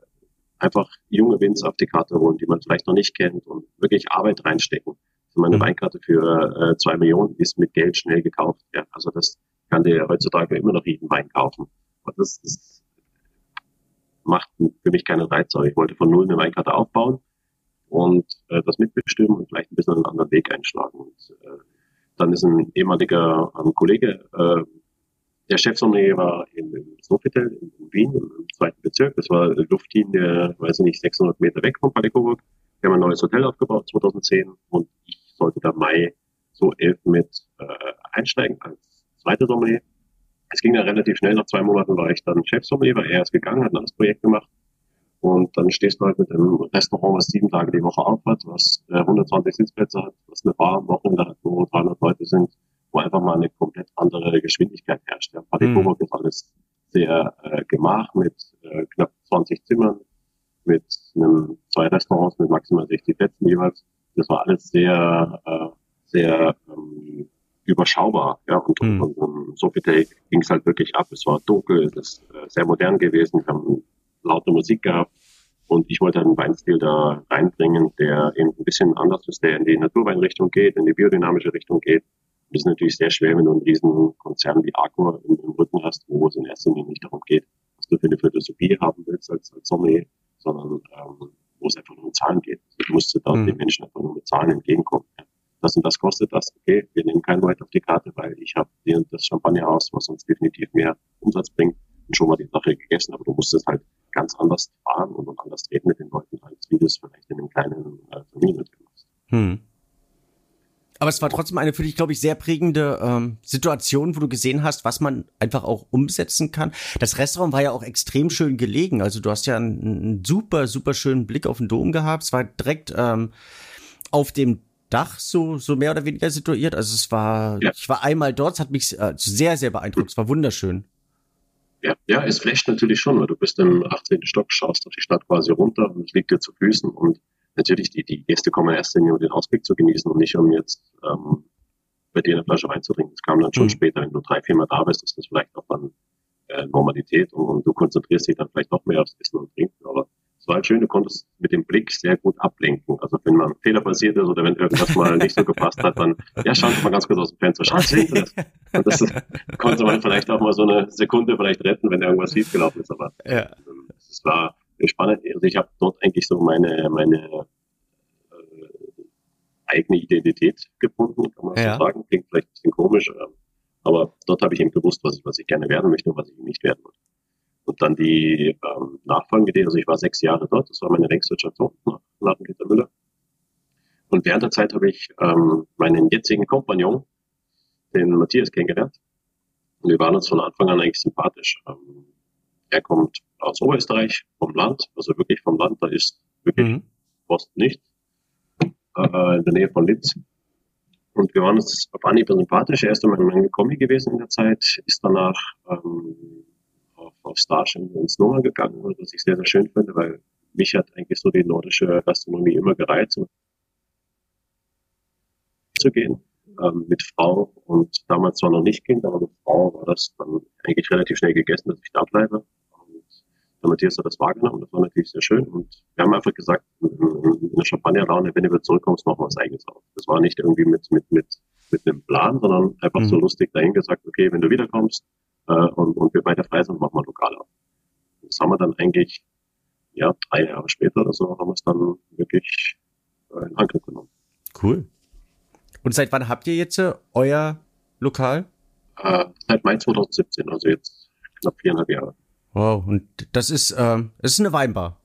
einfach junge Winzer auf die Karte holen, die man vielleicht noch nicht kennt und wirklich Arbeit reinstecken. Meine mhm. Weinkarte für äh, zwei Millionen ist mit Geld schnell gekauft. Ja, also das kann dir heutzutage immer noch jeden Wein kaufen. Und das, das macht für mich keinen Reiz. Aber ich wollte von null eine Weinkarte aufbauen und äh, das mitbestimmen und vielleicht ein bisschen einen anderen Weg einschlagen. Und, äh, dann ist ein ehemaliger ähm, Kollege, äh, der Chefsommelier war im, im Sofitel in, in, Wien, im zweiten Bezirk. Das war Luftlinie, weiß ich nicht, 600 Meter weg von Palais Coburg. Wir haben ein neues Hotel aufgebaut 2010 und ich sollte da Mai so elf mit äh, einsteigen als zweite Sommelier. Es ging dann relativ schnell, nach zwei Monaten war ich dann Chefsommelier, weil er ist gegangen, hat ein anderes Projekt gemacht. Und dann stehst du halt mit einem Restaurant, was sieben Tage die Woche aufhat, was äh, 120 Sitzplätze hat, was eine Bar am Wochenende hat, wo 300 Leute sind, wo einfach mal eine komplett andere Geschwindigkeit herrscht. Ja, Party mhm. ist alles sehr äh, gemach mit äh, knapp 20 Zimmern, mit einem, zwei Restaurants mit maximal 60 Plätzen jeweils das war alles sehr, äh, sehr ähm, überschaubar. Ja, und, mhm. und, und so viel ging es halt wirklich ab. Es war dunkel, es ist äh, sehr modern gewesen, wir haben laute Musik gehabt. Und ich wollte einen Weinstil da reinbringen, der eben ein bisschen anders ist, der in die Naturweinrichtung geht, in die biodynamische Richtung geht. Das ist natürlich sehr schwer, wenn du einen riesen Konzern wie Aqua im, im Rücken hast, wo es in erster Linie nicht darum geht, was du für eine Philosophie haben willst als, als Sommelier, sondern ähm, wo es einfach nur um Zahlen geht. Ich musste da mhm. den Menschen einfach nur mit Zahlen entgegenkommen. Das und das kostet das. Okay, wir nehmen kein White auf die Karte, weil ich habe das Champagnerhaus, was uns definitiv mehr Umsatz bringt, und schon mal die Sache gegessen. Aber du musst es halt ganz anders fahren und anders reden mit den Leuten, als wie du es vielleicht in einem kleinen äh, Familienhotel machst. Hm. Aber es war trotzdem eine für dich, glaube ich, sehr prägende ähm, Situation, wo du gesehen hast, was man einfach auch umsetzen kann. Das Restaurant war ja auch extrem schön gelegen. Also du hast ja einen, einen super, super schönen Blick auf den Dom gehabt. Es war direkt ähm, auf dem Dach so, so mehr oder weniger situiert. Also es war, ja. ich war einmal dort, es hat mich äh, sehr, sehr beeindruckt. Es war wunderschön. Ja, ja, es flasht natürlich schon, weil du bist im 18. Stock, schaust auf die Stadt quasi runter und es liegt dir zu Füßen und natürlich, die, die Gäste kommen erst in, um den Ausblick zu genießen und nicht um jetzt ähm, bei dir eine Flasche Wein zu trinken. Das kam dann schon mhm. später, wenn du drei, vier Mal da bist, ist das vielleicht auch dann äh, Normalität und, und, du konzentrierst dich dann vielleicht noch mehr aufs Essen und Trinken. Aber es war halt schön, du konntest mit dem Blick sehr gut ablenken. Also wenn mal ein Fehler passiert ist oder wenn irgendwas mal nicht so gepasst hat, dann ja, schau mal ganz kurz aus dem Fenster, schau das. Und das konnte man vielleicht auch mal so eine Sekunde vielleicht retten, wenn irgendwas schiefgelaufen ist. Aber ja. ähm, es war spannend. Also ich habe dort eigentlich so meine, meine äh, eigene Identität gefunden, kann man ja. so sagen. Klingt vielleicht ein bisschen komisch, ähm, aber dort habe ich eben gewusst, was ich, was ich gerne werden möchte und was ich nicht werden wollte. Und dann die ähm, Nachfolgeidee, also ich war sechs Jahre dort, das war meine längste Station nach, nach Peter Müller. Und während der Zeit habe ich ähm, meinen jetzigen Kompagnon, den Matthias, kennengelernt. Und wir waren uns von Anfang an eigentlich sympathisch. Ähm, er kommt aus Oberösterreich, vom Land, also wirklich vom Land, da ist wirklich mhm. fast nichts, äh, in der Nähe von Linz. Und wir waren uns auf Anhieb sympathisch. Er ist dann mein Kommi gewesen in der Zeit, ist danach ähm, auf, auf Starship ins Noma gegangen, was ich sehr, sehr schön finde, weil mich hat eigentlich so die nordische Gastronomie immer gereizt, zu gehen ähm, mit Frau und damals zwar noch nicht Kind, aber mit Frau war das dann eigentlich relativ schnell gegessen, dass ich da bleibe. Der Matthias hat das wahrgenommen, das war natürlich sehr schön. Und wir haben einfach gesagt, in der Champagnerlaune, wenn du wieder zurückkommst, machen wir was eigenes auf. Das war nicht irgendwie mit, mit, mit, mit einem Plan, sondern einfach mhm. so lustig dahin gesagt, okay, wenn du wiederkommst äh, und, und wir beide frei sind, machen wir lokal auf. Das haben wir dann eigentlich, ja, drei Jahre später oder so, haben wir es dann wirklich äh, in Angriff genommen. Cool. Und seit wann habt ihr jetzt äh, euer Lokal? Äh, seit Mai 2017, also jetzt knapp viereinhalb Jahre. Wow, und das ist, ähm, das ist eine Weinbar.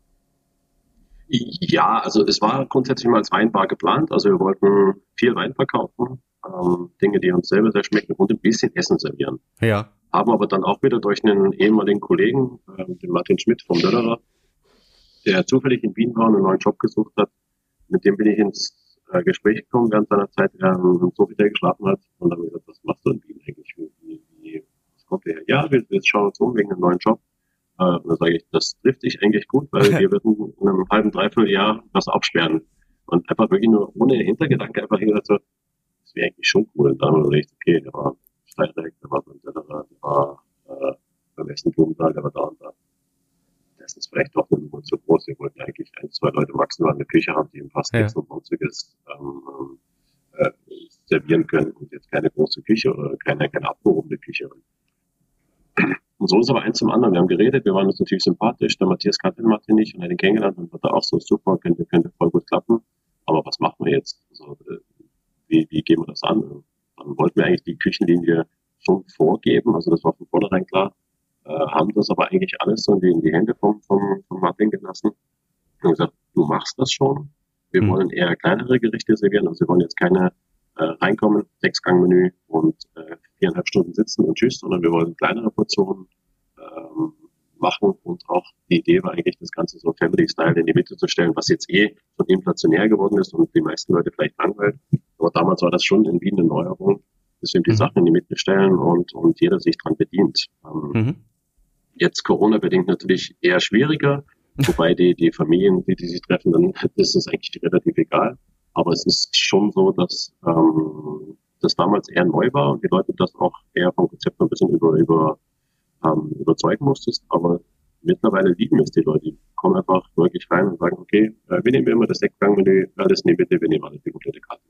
Ja, also es war grundsätzlich mal als Weinbar geplant. Also wir wollten viel Wein verkaufen, ähm, Dinge, die uns selber sehr schmecken und ein bisschen Essen servieren. Ja. Haben aber dann auch wieder durch einen ehemaligen Kollegen, äh, den Martin Schmidt vom Döllerer, der zufällig in Wien war und einen neuen Job gesucht hat, mit dem bin ich ins äh, Gespräch gekommen während seiner Zeit, er ähm, so viel geschlafen hat und dann gesagt, was machst du in Wien eigentlich? Wie, wie, wie, was kommt her? Ja, wir, wir schauen uns um wegen einem neuen Job. Äh, und dann sage ich, das trifft dich eigentlich gut, weil wir würden in einem halben, dreiviertel Jahr was absperren. Und einfach wirklich nur ohne Hintergedanke einfach so, das wäre eigentlich schon cool. Und dann wir gedacht, okay, der war Steinreck, der war der war äh, beim ersten Blumenthal, der war da und da. Das ist vielleicht doch eine Nummer zu groß. Wir wollten eigentlich ein, zwei Leute maximal in der Küche haben, die im fast ja. nichts und sonstiges ähm, äh, servieren können und jetzt keine große Küche oder keine, keine abgehobene Küche. Und so ist aber eins zum anderen. Wir haben geredet, wir waren uns natürlich sympathisch. Der Matthias kannte den Martin nicht und hat ihn kennengelernt und hat da auch so super, könnte, könnte voll gut klappen. Aber was machen wir jetzt? Also, äh, wie, wie gehen wir das an? Dann wollten wir eigentlich die Küchenlinie schon vorgeben. Also das war von vornherein klar. Äh, haben das aber eigentlich alles so in die, in die Hände vom, vom, vom Martin gelassen. Und gesagt, du machst das schon. Wir mhm. wollen eher kleinere Gerichte servieren. Also wir wollen jetzt keine äh, reinkommen, Sechs-Gang-Menü und äh, viereinhalb Stunden sitzen und tschüss, sondern wir wollen kleinere Portionen ähm, machen und auch die Idee war eigentlich, das Ganze so Family-Style in die Mitte zu stellen, was jetzt eh schon inflationär geworden ist und die meisten Leute vielleicht langweilt. Aber damals war das schon in Wien eine Neuerung, dass wir die mhm. Sachen in die Mitte stellen und, und jeder sich dran bedient. Ähm, mhm. Jetzt Corona-bedingt natürlich eher schwieriger, wobei die, die Familien, die, die sich treffen, dann ist es eigentlich relativ egal. Aber es ist schon so, dass ähm, das damals eher neu war und die Leute das auch eher vom Konzept ein bisschen über, über ähm, überzeugen musstest. Aber mittlerweile lieben es die Leute. Die kommen einfach wirklich rein und sagen, okay, äh, wir nehmen immer das Deckgangmenü, alles nee, bitte, wir nehmen alles die komplette Karte.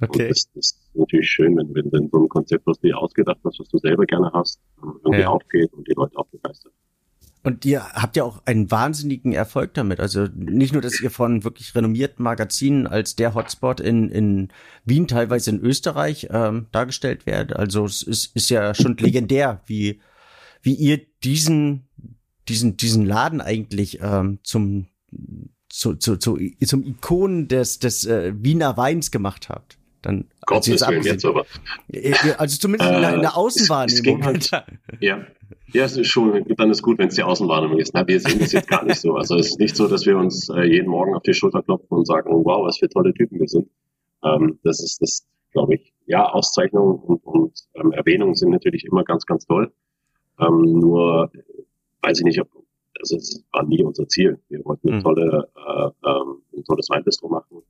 Okay. Und das, das ist natürlich schön, wenn, wenn, wenn so ein Konzept, was du dir ausgedacht hast, was du selber gerne hast, irgendwie ja. aufgeht und die Leute auch begeistert. Und ihr habt ja auch einen wahnsinnigen Erfolg damit. Also nicht nur, dass ihr von wirklich renommierten Magazinen als der Hotspot in, in Wien, teilweise in Österreich ähm, dargestellt werdet. Also es ist, ist ja schon legendär, wie, wie ihr diesen, diesen, diesen Laden eigentlich ähm, zum, zu, zu, zu, zum Ikon des, des äh, Wiener Weins gemacht habt. Dann, Gott jetzt, jetzt aber. Also zumindest in, der, in der Außenwahrnehmung. Halt, ja, ja, es ist schon, dann ist gut, wenn es die Außenwahrnehmung ist. Na, wir sehen das jetzt gar nicht so. Also es ist nicht so, dass wir uns äh, jeden Morgen auf die Schulter klopfen und sagen, oh, wow, was für tolle Typen wir sind. Ähm, das ist das, glaube ich. Ja, Auszeichnungen und, und ähm, Erwähnungen sind natürlich immer ganz, ganz toll. Ähm, nur weiß ich nicht, ob also es war nie unser Ziel. Wir wollten eine mhm. tolle, äh, ähm, ein tolles Weinbistro machen,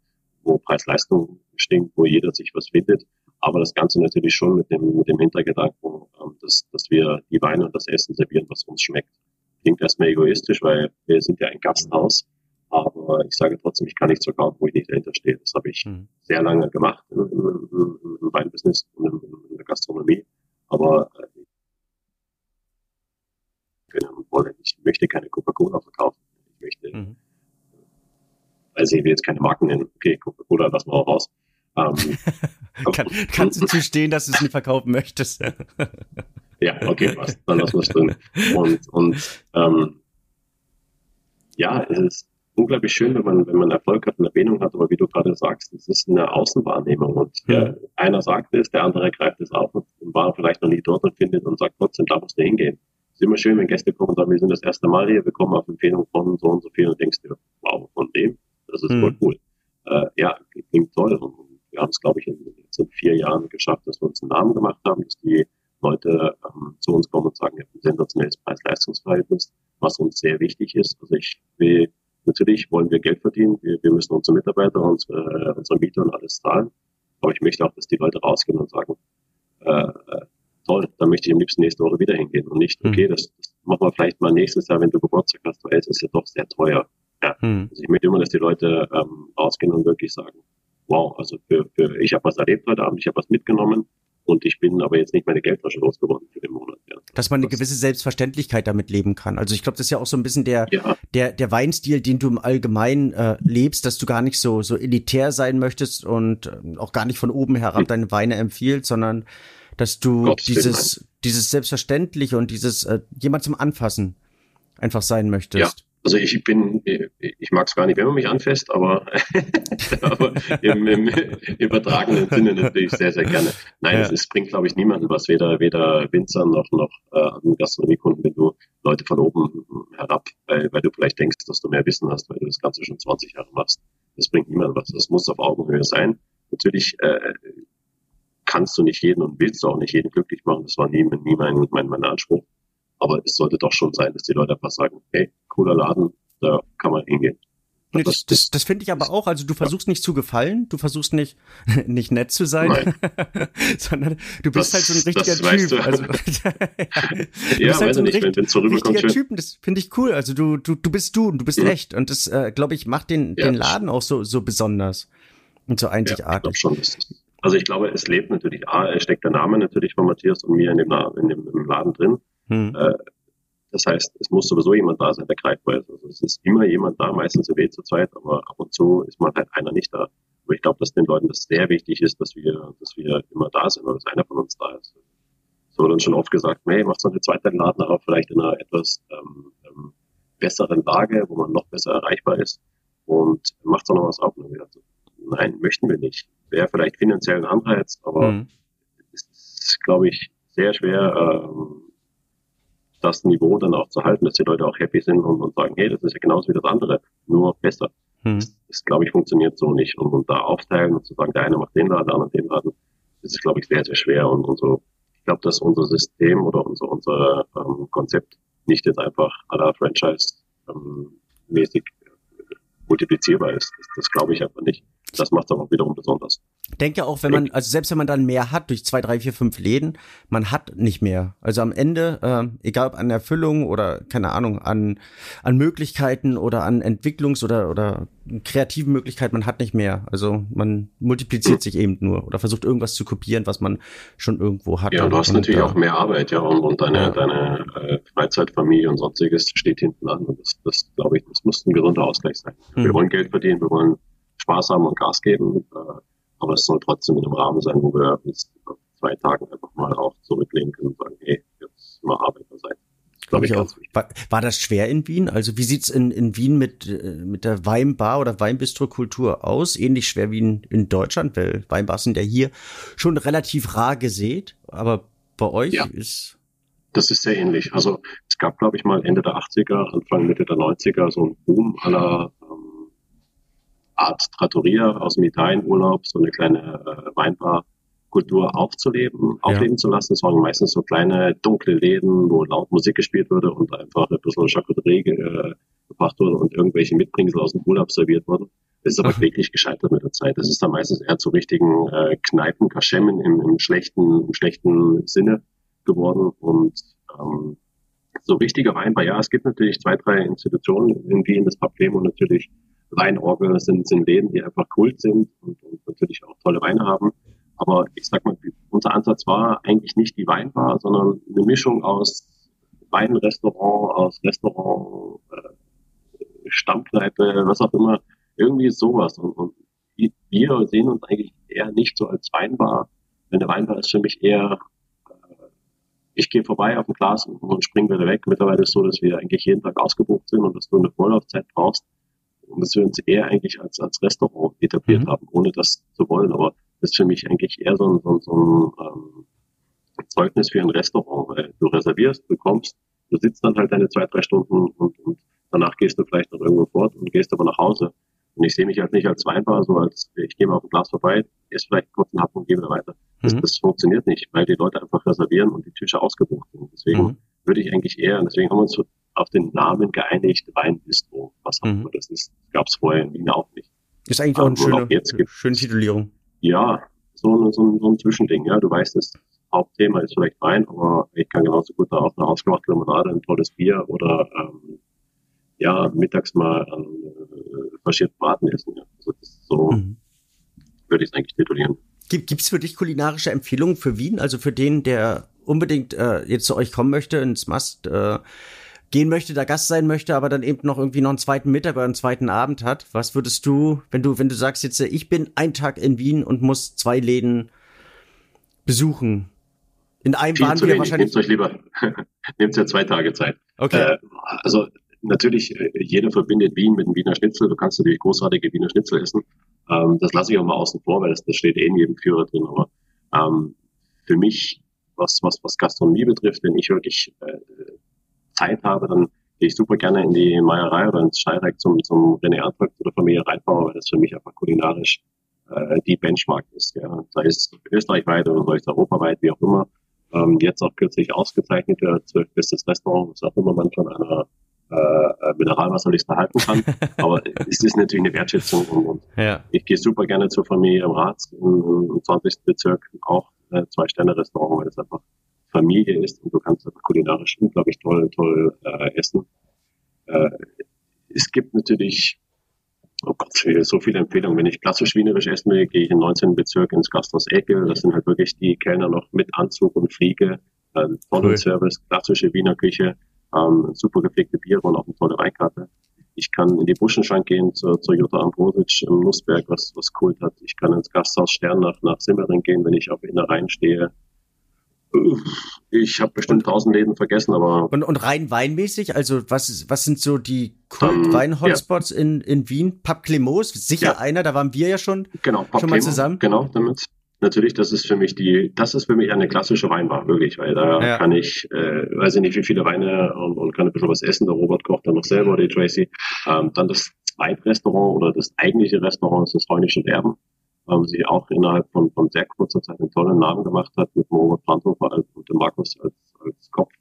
wo Preis-Leistung stimmt, wo jeder sich was findet. Aber das Ganze natürlich schon mit dem, mit dem Hintergedanken, ähm, dass, dass wir die Weine und das Essen servieren, was uns schmeckt. Klingt erstmal egoistisch, weil wir sind ja ein Gasthaus. Aber ich sage trotzdem, ich kann nicht so kaufen, wo ich nicht dahinter stehe. Das habe ich mhm. sehr lange gemacht im, im, im, im Weinbusiness und in, in, der Gastronomie. Aber äh, ich möchte keine Coca-Cola verkaufen. Ich möchte, mhm. also ich will jetzt keine Marken nennen. Okay, Coca-Cola lassen wir auch raus. Ähm, Kann, kannst du zustehen, dass du es nicht verkaufen möchtest? ja, okay, passt. Dann lassen wir es drin. Und, und ähm, ja, es ist unglaublich schön, wenn man, wenn man Erfolg hat und Erwähnung hat, aber wie du gerade sagst, es ist eine Außenwahrnehmung und ja. einer sagt es, der andere greift es auf und war vielleicht noch nie dort und findet und sagt trotzdem, da musst du hingehen. Es ist immer schön, wenn Gäste kommen und sagen, wir sind das erste Mal hier, wir kommen auf Empfehlung von so und so viel und denkst dir, wow, von dem, das ist mhm. voll cool. Äh, ja, klingt toll und wir haben es, glaube ich, in, in vier Jahren geschafft, dass wir uns einen Namen gemacht haben, dass die Leute ähm, zu uns kommen und sagen, ihr habt ein sensationelles Preis-Leistungsverhältnis, was uns sehr wichtig ist. Also ich will Natürlich wollen wir Geld verdienen. Wir, wir müssen unsere Mitarbeiter, unsere, unsere Mieter und alles zahlen. Aber ich möchte auch, dass die Leute rausgehen und sagen, äh, äh, toll, da möchte ich am liebsten nächste Woche wieder hingehen und nicht, okay, mhm. das, das machen wir vielleicht mal nächstes Jahr, wenn du Geburtstag hast, weil es ist ja doch sehr teuer. Ja. Mhm. Also ich möchte immer, dass die Leute ähm, rausgehen und wirklich sagen, wow, also für, für ich habe was erlebt heute Abend, ich habe was mitgenommen und ich bin aber jetzt nicht meine Geldtasche losgeworden für den Monat. Ja. Dass man eine gewisse Selbstverständlichkeit damit leben kann. Also ich glaube, das ist ja auch so ein bisschen der, ja. der, der Weinstil, den du im Allgemeinen äh, lebst, dass du gar nicht so, so elitär sein möchtest und äh, auch gar nicht von oben herab hm. deine Weine empfiehlst, sondern dass du Gott, dieses, dieses Selbstverständliche und dieses äh, jemand zum Anfassen einfach sein möchtest. Ja. Also ich bin, ich mag es gar nicht, wenn man mich anfasst, aber, aber im, im, übertragenen Sinne natürlich sehr, sehr gerne. Nein, ja. es, bringt, glaube ich, niemanden was, weder, weder Winzer noch, noch äh, Gastronomiekunden, wenn du Leute von oben herab, weil, weil du vielleicht denkst, dass du mehr Wissen hast, weil du das Ganze schon 20 Jahre machst. Das bringt niemanden was. Das muss auf Augenhöhe sein. Natürlich äh, kannst du nicht jeden und willst du auch nicht jeden glücklich machen. Das war nie, nie mein, mein, mein Anspruch. Aber es sollte doch schon sein, dass die Leute einfach sagen, hey, Laden, da kann man hingehen. Nee, das, das, das finde ich aber auch. Also du versuchst ja. nicht zu gefallen, du versuchst nicht nicht nett zu sein, sondern du bist das, halt so ein richtiger Typ. Du. Also, du ja, bist halt so ein nicht, richt, richtiger Typ. Das finde ich cool. Also du du du bist du und du bist mhm. echt und das äh, glaube ich macht den ja, den Laden auch so so besonders und so einzigartig. Ja, ich schon, also ich glaube, es lebt natürlich. A, steckt der Name natürlich von Matthias und mir in dem, in dem, Laden drin. Hm. Äh, das heißt, es muss sowieso jemand da sein, der greifbar ist. Also es ist immer jemand da, meistens sind wir zu zweit, aber ab und zu ist man halt einer nicht da. Aber ich glaube, dass den Leuten das sehr wichtig ist, dass wir, dass wir immer da sind oder dass einer von uns da ist. So dann schon oft gesagt, hey, macht so eine zweite Laden auf, vielleicht in einer etwas ähm, ähm, besseren Lage, wo man noch besser erreichbar ist und macht so noch was auf. Und gesagt, nein, möchten wir nicht. Wäre vielleicht finanziell ein Anreiz, aber mhm. es ist, glaube ich, sehr schwer, ähm, das Niveau dann auch zu halten, dass die Leute auch happy sind und, und sagen, hey, das ist ja genauso wie das andere, nur besser. Hm. Das, das glaube ich, funktioniert so nicht. Und, und da aufteilen und zu sagen, der eine macht den Laden, der andere den Laden, das ist, glaube ich, sehr, sehr schwer. Und, und so, ich glaube, dass unser System oder unser, unser ähm, Konzept nicht jetzt einfach à la Franchise ähm, mäßig multiplizierbar ist. Das, das glaube ich einfach nicht. Das macht es aber wiederum besonders. Denke auch, wenn man, also selbst wenn man dann mehr hat durch zwei, drei, vier, fünf Läden, man hat nicht mehr. Also am Ende, äh, egal ob an Erfüllung oder keine Ahnung, an, an Möglichkeiten oder an Entwicklungs- oder, oder kreativen Möglichkeiten, man hat nicht mehr. Also man multipliziert sich eben nur oder versucht irgendwas zu kopieren, was man schon irgendwo hat. Ja, und du hast natürlich äh, auch mehr Arbeit, ja, und, und deine, ja. deine äh, Freizeitfamilie und sonstiges steht hinten an. Und das, das glaube ich, das muss ein gesunder Ausgleich sein. Mhm. Wir wollen Geld verdienen, wir wollen Spaß haben und Gas geben. Äh, aber es soll trotzdem in einem Rahmen sein, wo wir bis zwei Tagen einfach mal auch zurücklehnen können und sagen, hey, jetzt mal Arbeiter sein. Glaube ich, auch. War, war, das schwer in Wien? Also wie sieht's in, in Wien mit, äh, mit der Weinbar oder Weinbistro-Kultur aus? Ähnlich schwer wie in, in Deutschland, weil Weinbars sind ja hier schon relativ rar gesät, aber bei euch ja. ist das ist sehr ähnlich. Also es gab, glaube ich, mal Ende der 80er, Anfang Mitte der 90er so ein Boom aller Art Trattoria aus dem Italienurlaub, so eine kleine äh, Weinbar-Kultur aufzuleben, aufleben ja. zu lassen. Es waren meistens so kleine, dunkle Läden, wo laut Musik gespielt wurde und einfach ein bisschen Charcuterie äh, gebracht wurde und irgendwelche Mitbringsel aus dem Urlaub serviert wurden. Das ist aber Ach. wirklich gescheitert mit der Zeit. Das ist dann meistens eher zu richtigen äh, Kneipen, Kaschemmen im, im, schlechten, im schlechten Sinne geworden und ähm, so richtiger Weinbar, ja, es gibt natürlich zwei, drei Institutionen in Wien, das Pablemo natürlich Weinorgel sind, sind Läden, die einfach Kult sind und, und natürlich auch tolle Weine haben. Aber ich sag mal, unser Ansatz war eigentlich nicht die Weinbar, sondern eine Mischung aus Weinrestaurant, aus Restaurant, äh, Stammkneipe, was auch immer. Irgendwie sowas. Und, und wir sehen uns eigentlich eher nicht so als Weinbar. Eine Weinbar ist für mich eher, äh, ich gehe vorbei auf ein Glas und, springe wieder weg. Mittlerweile ist es so, dass wir eigentlich jeden Tag ausgebucht sind und dass du eine Vorlaufzeit brauchst dass wir uns eher eigentlich als, als Restaurant etabliert mhm. haben, ohne das zu wollen. Aber das ist für mich eigentlich eher so ein, so, so ein ähm, Zeugnis für ein Restaurant, weil du reservierst, du kommst, du sitzt dann halt deine zwei, drei Stunden und, und danach gehst du vielleicht noch irgendwo fort und gehst aber nach Hause. Und ich sehe mich halt nicht als Weinbar, so als ich gehe mal auf ein Glas vorbei, esse vielleicht kurz einen Happen und gehe wieder weiter. Das, mhm. das funktioniert nicht, weil die Leute einfach reservieren und die Tische ausgebucht sind. Deswegen mhm. würde ich eigentlich eher, deswegen haben wir uns auf den Namen geeinigt, Weinbistro. Was auch mhm. immer das ist. Gab es vorher in Wien auch nicht. Ist eigentlich auch eine schöne, jetzt schöne Titulierung. Ja, so, so, so ein Zwischending. Ja, du weißt, das Hauptthema ist vielleicht Wein, aber ich kann genauso gut da auf eine ausgemachte Limonade, ein tolles Bier oder ähm, ja, mittags mal an äh, verschiedenen Braten essen. Ja. Also das ist so mhm. würde ich es eigentlich titulieren. Gibt es für dich kulinarische Empfehlungen für Wien? Also für den, der unbedingt äh, jetzt zu euch kommen möchte, ins Mast äh, gehen möchte, da Gast sein möchte, aber dann eben noch irgendwie noch einen zweiten Mittag oder einen zweiten Abend hat. Was würdest du, wenn du, wenn du sagst jetzt, ich bin einen Tag in Wien und muss zwei Läden besuchen? In einem Viel waren wir wahrscheinlich. Nehmt euch lieber, nehmt ja zwei Tage Zeit. Okay. Äh, also natürlich, äh, jeder verbindet Wien mit dem Wiener Schnitzel. Du kannst natürlich großartige Wiener Schnitzel essen. Ähm, das lasse ich auch mal außen vor, weil das, das steht eh in jedem Führer drin. Aber ähm, für mich, was, was, was Gastronomie betrifft, wenn ich wirklich äh, Zeit habe, dann gehe ich super gerne in die Meierei oder ins Steireck zum, zum René Antrag oder Familie Reitbauer, weil das für mich einfach kulinarisch äh, die Benchmark ist. Ja. Sei es österreichweit oder sei es europaweit, wie auch immer. Ähm, jetzt auch kürzlich ausgezeichnet, der zwölf bestes Restaurant, was auch immer man von einer äh, Mineralwasserliste halten kann. Aber es ist natürlich eine Wertschätzung und, und ja. ich gehe super gerne zur Familie im Rats im, im 20. Bezirk, auch äh, zwei Sterne Restaurant, weil es einfach Familie ist und du kannst einfach kulinarisch unglaublich toll, toll äh, essen. Äh, es gibt natürlich, oh Gott, so viele Empfehlungen. Wenn ich klassisch wienerisch essen will, gehe ich im 19. Bezirk ins Gasthaus Eckel. Das sind halt wirklich die Kellner noch mit Anzug und Fliege, äh, tollen cool. Service, klassische Wiener Küche, ähm, super gepflegte Biere und auch eine tolle Weinkarte. Ich kann in die Buschenschank gehen zur, zur Jutta Ambrosic im Nussberg, was, was Kult hat. Ich kann ins Gasthaus Stern nach, nach Simmering gehen, wenn ich auf Innereien stehe. Ich habe bestimmt tausend Läden vergessen, aber. Und, und rein weinmäßig, also was, was sind so die Kult-Wein-Hotspots ja. in, in Wien? Pub Clemos, sicher ja. einer, da waren wir ja schon, genau, Pub schon mal zusammen. Genau, damit. Natürlich, das ist für mich die, das ist für mich eine klassische Weinbar, wirklich, weil da ja. kann ich, äh, weiß ich nicht, wie viele Weine und, und kann ein bisschen was essen. Der Robert kocht dann noch selber, die Tracy. Ähm, dann das Zweitrestaurant oder das eigentliche Restaurant ist das Heunische Werben ähm, sie auch innerhalb von, von sehr kurzer Zeit einen tollen Namen gemacht hat mit Moritz Brandhofer und dem Markus als, als Kopf,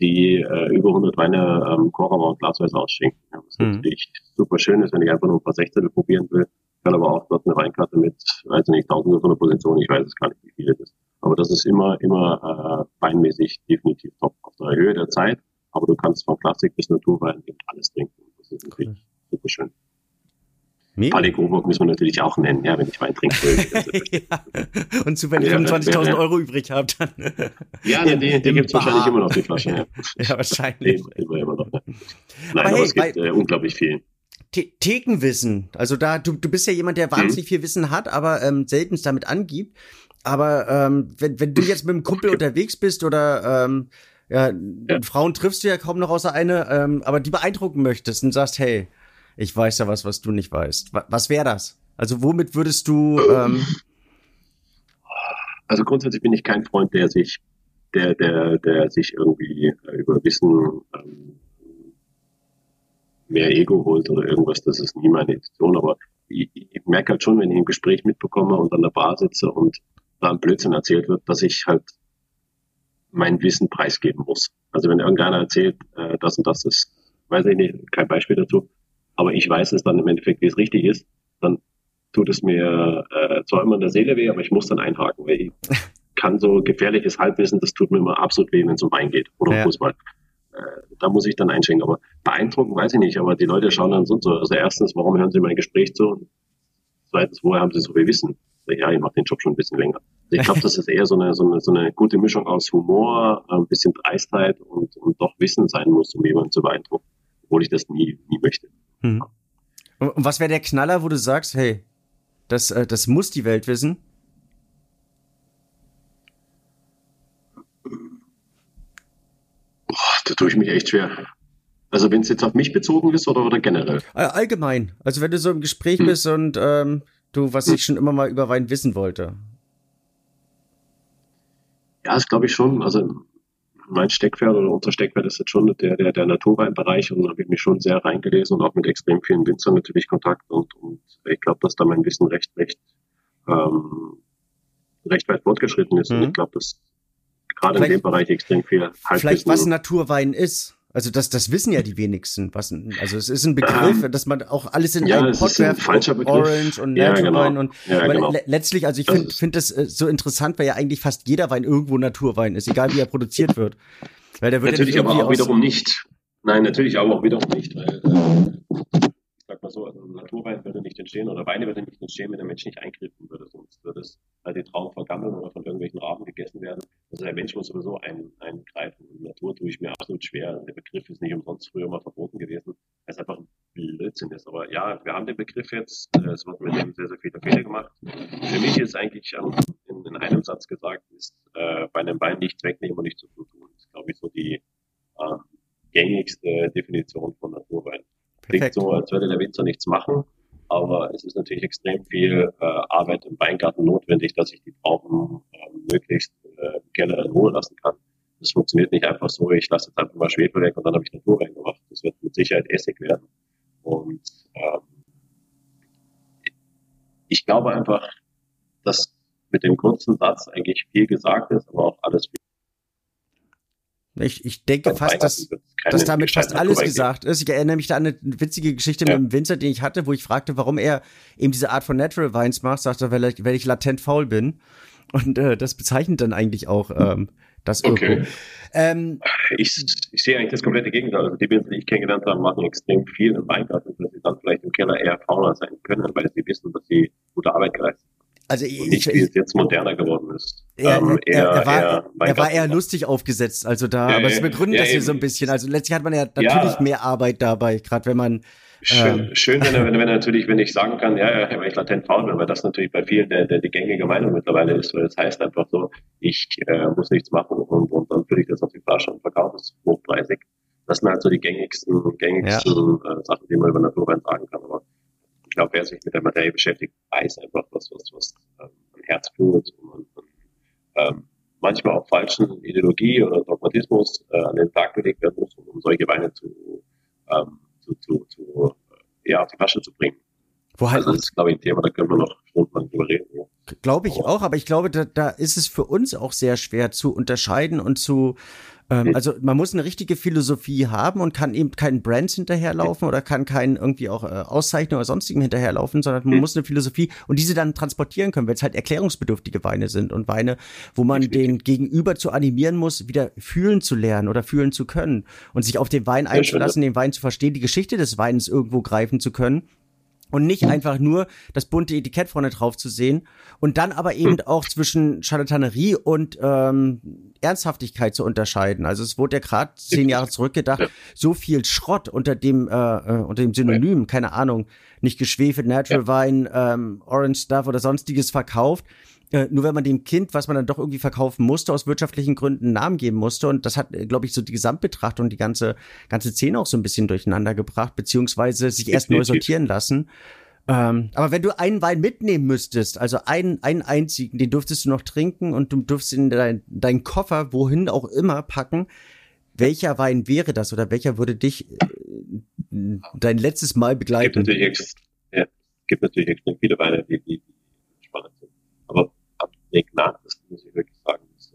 die äh, über 100 Weine ähm, Korama und Glasweise ausschenken. Ja, was mhm. natürlich super schön ist, wenn ich einfach nur ein paar Sechzehntel probieren will. Kann aber auch dort eine Weinkarte mit, weiß ich nicht, tausende von der Position, ich weiß es gar nicht, wie viele das ist. Aber das ist immer, immer äh, weinmäßig definitiv top auf der Höhe der Zeit. Aber du kannst von Klassik bis Naturwein eben alles trinken. Das ist natürlich cool. super schön. Mega. Palle Coburg müssen wir natürlich auch nennen, ja, wenn ich Wein trinken will. ja. Und zufällig ja, 25.000 ja. Euro übrig habt, dann. Ja, den, den, den gibt wahrscheinlich immer noch, die Flasche. Ja, ja wahrscheinlich. Den, den immer noch. Nein, aber, hey, aber es gibt äh, unglaublich viel. Thekenwissen. Also da, du, du bist ja jemand, der wahnsinnig hm. viel Wissen hat, aber ähm, selten damit angibt. Aber ähm, wenn, wenn du jetzt mit einem Kumpel unterwegs bist oder ähm, ja, ja. Frauen triffst du ja kaum noch außer eine, ähm, aber die beeindrucken möchtest und sagst, hey, ich weiß ja was, was du nicht weißt. Was wäre das? Also womit würdest du? Ähm also grundsätzlich bin ich kein Freund, der sich, der, der, der sich irgendwie äh, über Wissen ähm, mehr Ego holt oder irgendwas. Das ist nie meine Intention. Aber ich, ich merke halt schon, wenn ich ein Gespräch mitbekomme und an der Bar sitze und da ein Blödsinn erzählt wird, dass ich halt mein Wissen preisgeben muss. Also wenn irgendeiner erzählt, äh, das und das ist, weiß ich nicht, kein Beispiel dazu, aber ich weiß es dann im Endeffekt, wie es richtig ist, dann tut es mir äh, zwar immer in der Seele weh, aber ich muss dann einhaken, weil ich kann so gefährliches Halbwissen, das tut mir immer absolut weh, wenn es um Wein geht oder ja. Fußball. Äh, da muss ich dann einschenken. Aber beeindrucken weiß ich nicht, aber die Leute schauen dann so und so. Also erstens, warum hören sie mein Gespräch zu? Zweitens, woher haben sie so viel Wissen? Ja, ich mache den Job schon ein bisschen länger. Also ich glaube, das ist eher so eine, so, eine, so eine gute Mischung aus Humor, ein bisschen Dreistheit und, und doch Wissen sein muss, um jemanden zu beeindrucken, obwohl ich das nie, nie möchte. Mhm. Und was wäre der Knaller, wo du sagst, hey, Das, äh, das muss die Welt wissen? Boah, da tue ich mich echt schwer. Also wenn es jetzt auf mich bezogen ist oder, oder generell? Allgemein. Also wenn du so im Gespräch hm. bist und ähm, du, was hm. ich schon immer mal über Wein wissen wollte. Ja, das glaube ich schon. Also mein Steckpferd oder unser Steckpferd ist jetzt schon der, der, der Naturweinbereich und da habe ich mich schon sehr reingelesen und auch mit extrem vielen Winzern natürlich Kontakt und, und ich glaube, dass da mein Wissen recht, recht, ähm, recht weit fortgeschritten ist mhm. und ich glaube, dass gerade in dem Bereich extrem viel Halbwissen Vielleicht was Naturwein ist. Also das, das wissen ja die wenigsten. Was, also es ist ein Begriff, ähm, dass man auch alles in ja, einen Pot werft, Orange und Natural ja, genau. und ja, genau. le letztlich, also ich finde finde das äh, so interessant, weil ja eigentlich fast jeder Wein irgendwo Naturwein ist, egal wie er produziert wird. Weil der wird natürlich aber auch wiederum nicht. Nein, natürlich aber auch wiederum nicht, weil äh, sag mal so, also Naturwein würde nicht entstehen oder Weine würde nicht entstehen, wenn der Mensch nicht eingriffen würde. Sonst würde es halt die Trauben vergammeln oder von irgendwelchen Raben gegessen werden. Also der Mensch muss sowieso ein, eingreifen. In Natur tue ich mir absolut schwer. Der Begriff ist nicht umsonst früher mal verboten gewesen, weil es einfach ein Blödsinn ist. Aber ja, wir haben den Begriff jetzt. Äh, es wird mit dem sehr, sehr viele Fehler gemacht. Für mich ist eigentlich in, in, einem Satz gesagt, ist äh, bei einem Wein nichts wegnehmen und nichts zu tun. Das ist, glaube ich, so die äh, gängigste Definition von Naturwein. Klingt so, als würde der Winzer nichts machen, aber es ist natürlich extrem viel äh, Arbeit im Weingarten notwendig, dass ich die Trauben äh, möglichst äh, Keller in Ruhe lassen kann. Das funktioniert nicht einfach so, ich lasse jetzt einfach mal Schwefel weg und dann habe ich Natur reingemacht. Das wird mit Sicherheit Essig werden. Und ähm, ich glaube einfach, dass mit dem kurzen Satz eigentlich viel gesagt ist, aber auch alles viel ich, ich denke fast, dass, dass damit fast alles gesagt ist. Ich erinnere mich da an eine witzige Geschichte ja. mit einem Winzer, den ich hatte, wo ich fragte, warum er eben diese Art von Natural Wines macht. Sagte er, weil ich, weil ich latent faul bin. Und äh, das bezeichnet dann eigentlich auch ähm, das okay. Ähm, ich, ich sehe eigentlich das komplette Gegenteil. Also die Winzer, die ich kennengelernt habe, machen extrem viel im Weingarten, dass sie dann vielleicht im Keller eher fauler sein können, weil sie wissen, dass sie gute Arbeit geleistet also ich, nicht, wie es jetzt moderner geworden ist. Er, ähm, er, er, war, eher, er war eher lustig aufgesetzt, also da, ja, aber es begründet ja, das hier so ein bisschen. Also letztlich hat man ja natürlich ja. mehr Arbeit dabei, gerade wenn man Schön, ähm, schön wenn, wenn, wenn natürlich, wenn ich sagen kann, ja, ja, weil ich latent faul bin, weil das natürlich bei vielen der, der die gängige Meinung mittlerweile ist, weil das heißt einfach so, ich äh, muss nichts machen und, und dann fülle ich das auf die Flasche und verkaufe es hochpreisig. Das sind halt so die gängigsten, gängigsten ja. äh, Sachen, die man über Naturwein sagen kann. Aber ich glaube, wer sich mit der Materie beschäftigt, weiß einfach, was, was, was ähm, am Herz fühlt und, und ähm, manchmal auch falschen Ideologie oder Dogmatismus äh, an den Tag gelegt werden muss, um solche Weine zu, ähm, zu, zu, zu äh, ja, auf die Flasche zu bringen. Wo halt also das ist, glaube ich, ein Thema, da können wir noch stundenlang drüber reden. Ja. Glaube ich auch, aber ich glaube, da, da ist es für uns auch sehr schwer zu unterscheiden und zu ähm, hm. also man muss eine richtige Philosophie haben und kann eben keinen Brands hinterherlaufen oder kann keinen irgendwie auch äh, Auszeichnung oder sonstigem hinterherlaufen, sondern man hm. muss eine Philosophie und diese dann transportieren können, wenn es halt erklärungsbedürftige Weine sind und Weine, wo man den Gegenüber zu animieren muss, wieder fühlen zu lernen oder fühlen zu können und sich auf den Wein einzulassen, den Wein zu verstehen, die Geschichte des Weines irgendwo greifen zu können und nicht einfach nur das bunte Etikett vorne drauf zu sehen und dann aber eben hm. auch zwischen Charlatanerie und ähm, Ernsthaftigkeit zu unterscheiden. Also es wurde ja gerade zehn Jahre zurückgedacht, ja. so viel Schrott unter dem äh, äh unter dem Synonym, keine Ahnung, nicht geschwefelt, Natural ja. Wein, ähm, Orange Stuff oder sonstiges verkauft. Äh, nur wenn man dem Kind, was man dann doch irgendwie verkaufen musste, aus wirtschaftlichen Gründen einen Namen geben musste. Und das hat, äh, glaube ich, so die Gesamtbetrachtung, die ganze, ganze Szene auch so ein bisschen durcheinander gebracht, beziehungsweise sich erst neu sortieren lassen. Ähm, aber wenn du einen Wein mitnehmen müsstest, also einen, einen einzigen, den dürftest du noch trinken und du dürftest in deinen dein Koffer, wohin auch immer, packen. Welcher Wein wäre das oder welcher würde dich äh, dein letztes Mal begleiten? Es gibt natürlich, ja, gibt natürlich extrem viele Weine, die, die spannend sind. Aber Nick das muss ich wirklich sagen, ist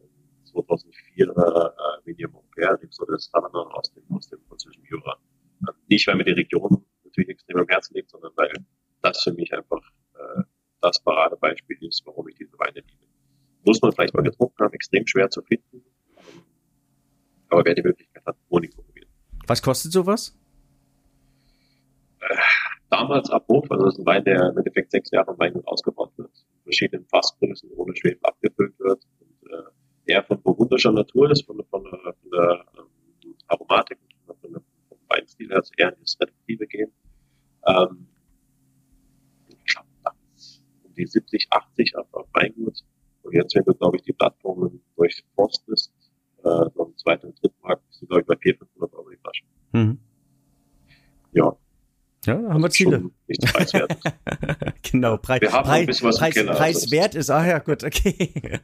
2004 äh, Medium Ampere, so das Standard aus dem, aus dem französischen Jura. Nicht, weil mir die Region natürlich extrem am Herzen liegt, sondern weil das für mich einfach äh, das Paradebeispiel ist, warum ich diese Weine liebe. Muss man vielleicht mal getrunken haben, extrem schwer zu finden. Aber wer die Möglichkeit hat, Honig probieren. Was kostet sowas? Äh, damals Abruf, also das ist ein Wein, der im Endeffekt sechs Jahre im Weingut ausgebaut wird, in verschiedenen Fassgrößen ohne Schwefel abgefüllt wird und äh, eher von burgundischer Natur ist, von, von, von der ähm, Aromatik, von, von, vom Weinstil her, also eher in das Reduktive gehen. Ähm, glaube, 70, 80 auf, auf Weingut. Und jetzt, wenn du, glaube ich, die Plattformen durchforstest, äh, so im zweiten und dritten Markt, bist du, glaube ich, bei 400, 500 Euro die Flasche. Mhm. Ja. Ja, haben wir Ziele. Nicht preiswert. genau, Pre wir haben Preis, was Preis, Keller, preiswert ist, ah ja, gut, okay.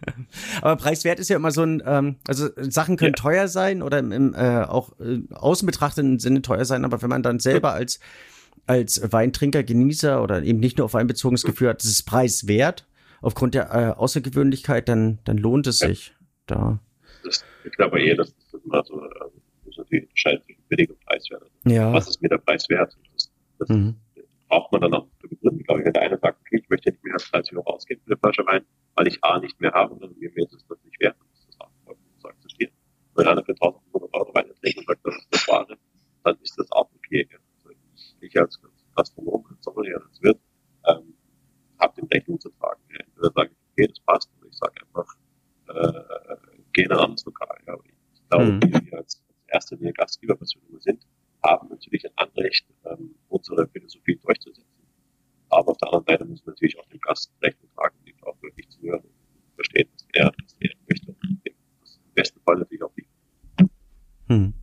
Aber preiswert ist ja immer so ein, ähm, also Sachen können ja. teuer sein oder im, im äh, auch äh, außen betrachteten Sinne teuer sein, aber wenn man dann selber als als Weintrinker, Genießer oder eben nicht nur auf Wein bezogenes Gefühl hat, das ist preiswert aufgrund der äh, Außergewöhnlichkeit, dann, dann lohnt es sich da. Das, ich glaube eher, dass das immer so, ähm, so die Unterscheidung zwischen billig und preiswert. Ja. Was ist mir der Preis wert? Das, das mhm. braucht man dann auch zu begründen. Glaube ich, wenn der eine sagt, okay, ich möchte nicht mehr als 30 Euro ausgeben für eine Flasche Wein, weil ich A nicht mehr habe und dann mir, ist das nicht wert, dann ist das auch zu akzeptieren. Wenn einer für 1500 Euro Wein und sagt, das ist das Wahre, dann ist das auch okay. Also ich als Gastronom, als Sommelier, als Wirt, ähm, habe den Rechnung zu tragen. Entweder sage ich, okay, das passt, oder ich sage einfach, äh, geh in ein anderes Lokal. Ja. Ich glaube, mhm. wir als erste Linie Gastgeber, was wir nur sind, haben natürlich ein Anrecht, ähm, unsere Philosophie durchzusetzen. Aber auf der anderen Seite müssen wir natürlich auch dem Gast Rechnung tragen, die auch wirklich zuhören und verstehen, was er, was er möchte. Das im besten Fall natürlich auch liegen. Hm.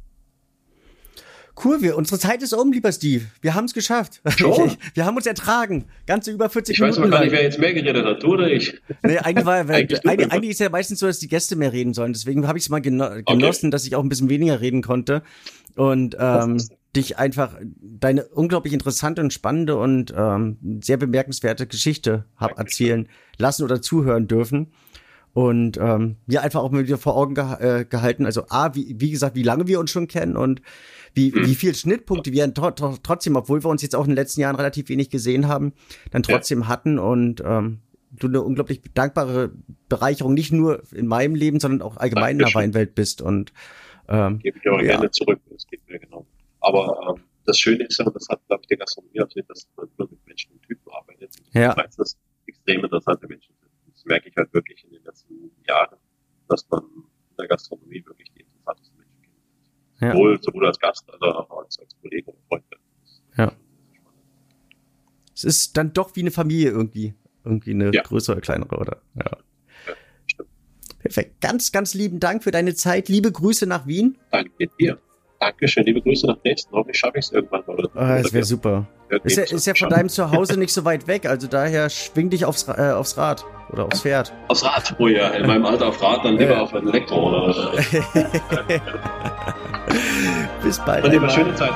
Cool, wir, unsere Zeit ist um, lieber Steve. Wir haben es geschafft. Schon? Wir haben uns ertragen. Ganze über 40 ich Minuten. Ich weiß aber gar nicht, wer jetzt mehr geredet hat, du oder ich? Nee, eigentlich, war, eigentlich, eigentlich, eigentlich, ist ja meistens so, dass die Gäste mehr reden sollen. Deswegen habe ich es mal geno genossen, okay. dass ich auch ein bisschen weniger reden konnte. Und ähm, dich einfach deine unglaublich interessante und spannende und ähm, sehr bemerkenswerte Geschichte hab erzählen lassen oder zuhören dürfen. Und ähm, ja, einfach auch mal wieder vor Augen ge äh, gehalten. Also A, wie, wie gesagt, wie lange wir uns schon kennen und wie, mhm. wie viel Schnittpunkte wir tr tr trotzdem, obwohl wir uns jetzt auch in den letzten Jahren relativ wenig gesehen haben, dann trotzdem ja. hatten und ähm, du eine unglaublich dankbare Bereicherung nicht nur in meinem Leben, sondern auch allgemein in der Weinwelt bist und ähm, gebe ich auch ja. gerne zurück. Das geht mir genau. Aber ähm, das Schöne ist ja, und das hat, glaube ich, der Gastronomie erzählt, dass man nur mit Menschen und Typen arbeitet. Ja. Ich weiß, dass extrem interessante Menschen merke ich halt wirklich in den letzten Jahren, dass man in der Gastronomie wirklich die interessantesten ja. Sowohl, sowohl als Gast als auch als, als Kollege und Freund. Ja. Es ist dann doch wie eine Familie irgendwie. Irgendwie eine ja. größere oder kleinere, oder? Ja. ja Perfekt. Ganz, ganz lieben Dank für deine Zeit. Liebe Grüße nach Wien. Danke dir. Dankeschön, liebe Grüße nach Dresden. Hoffentlich schaffe ich es irgendwann mal. Oder, ah, das wäre super. Ist ja, ist ja von deinem Zuhause nicht so weit weg, also daher schwing dich aufs, äh, aufs Rad oder aufs Pferd. Aufs Rad? Oh ja, in meinem Alter auf Rad, dann lieber ja. auf ein Elektro oder Bis bald. Und lieber schöne Zeit.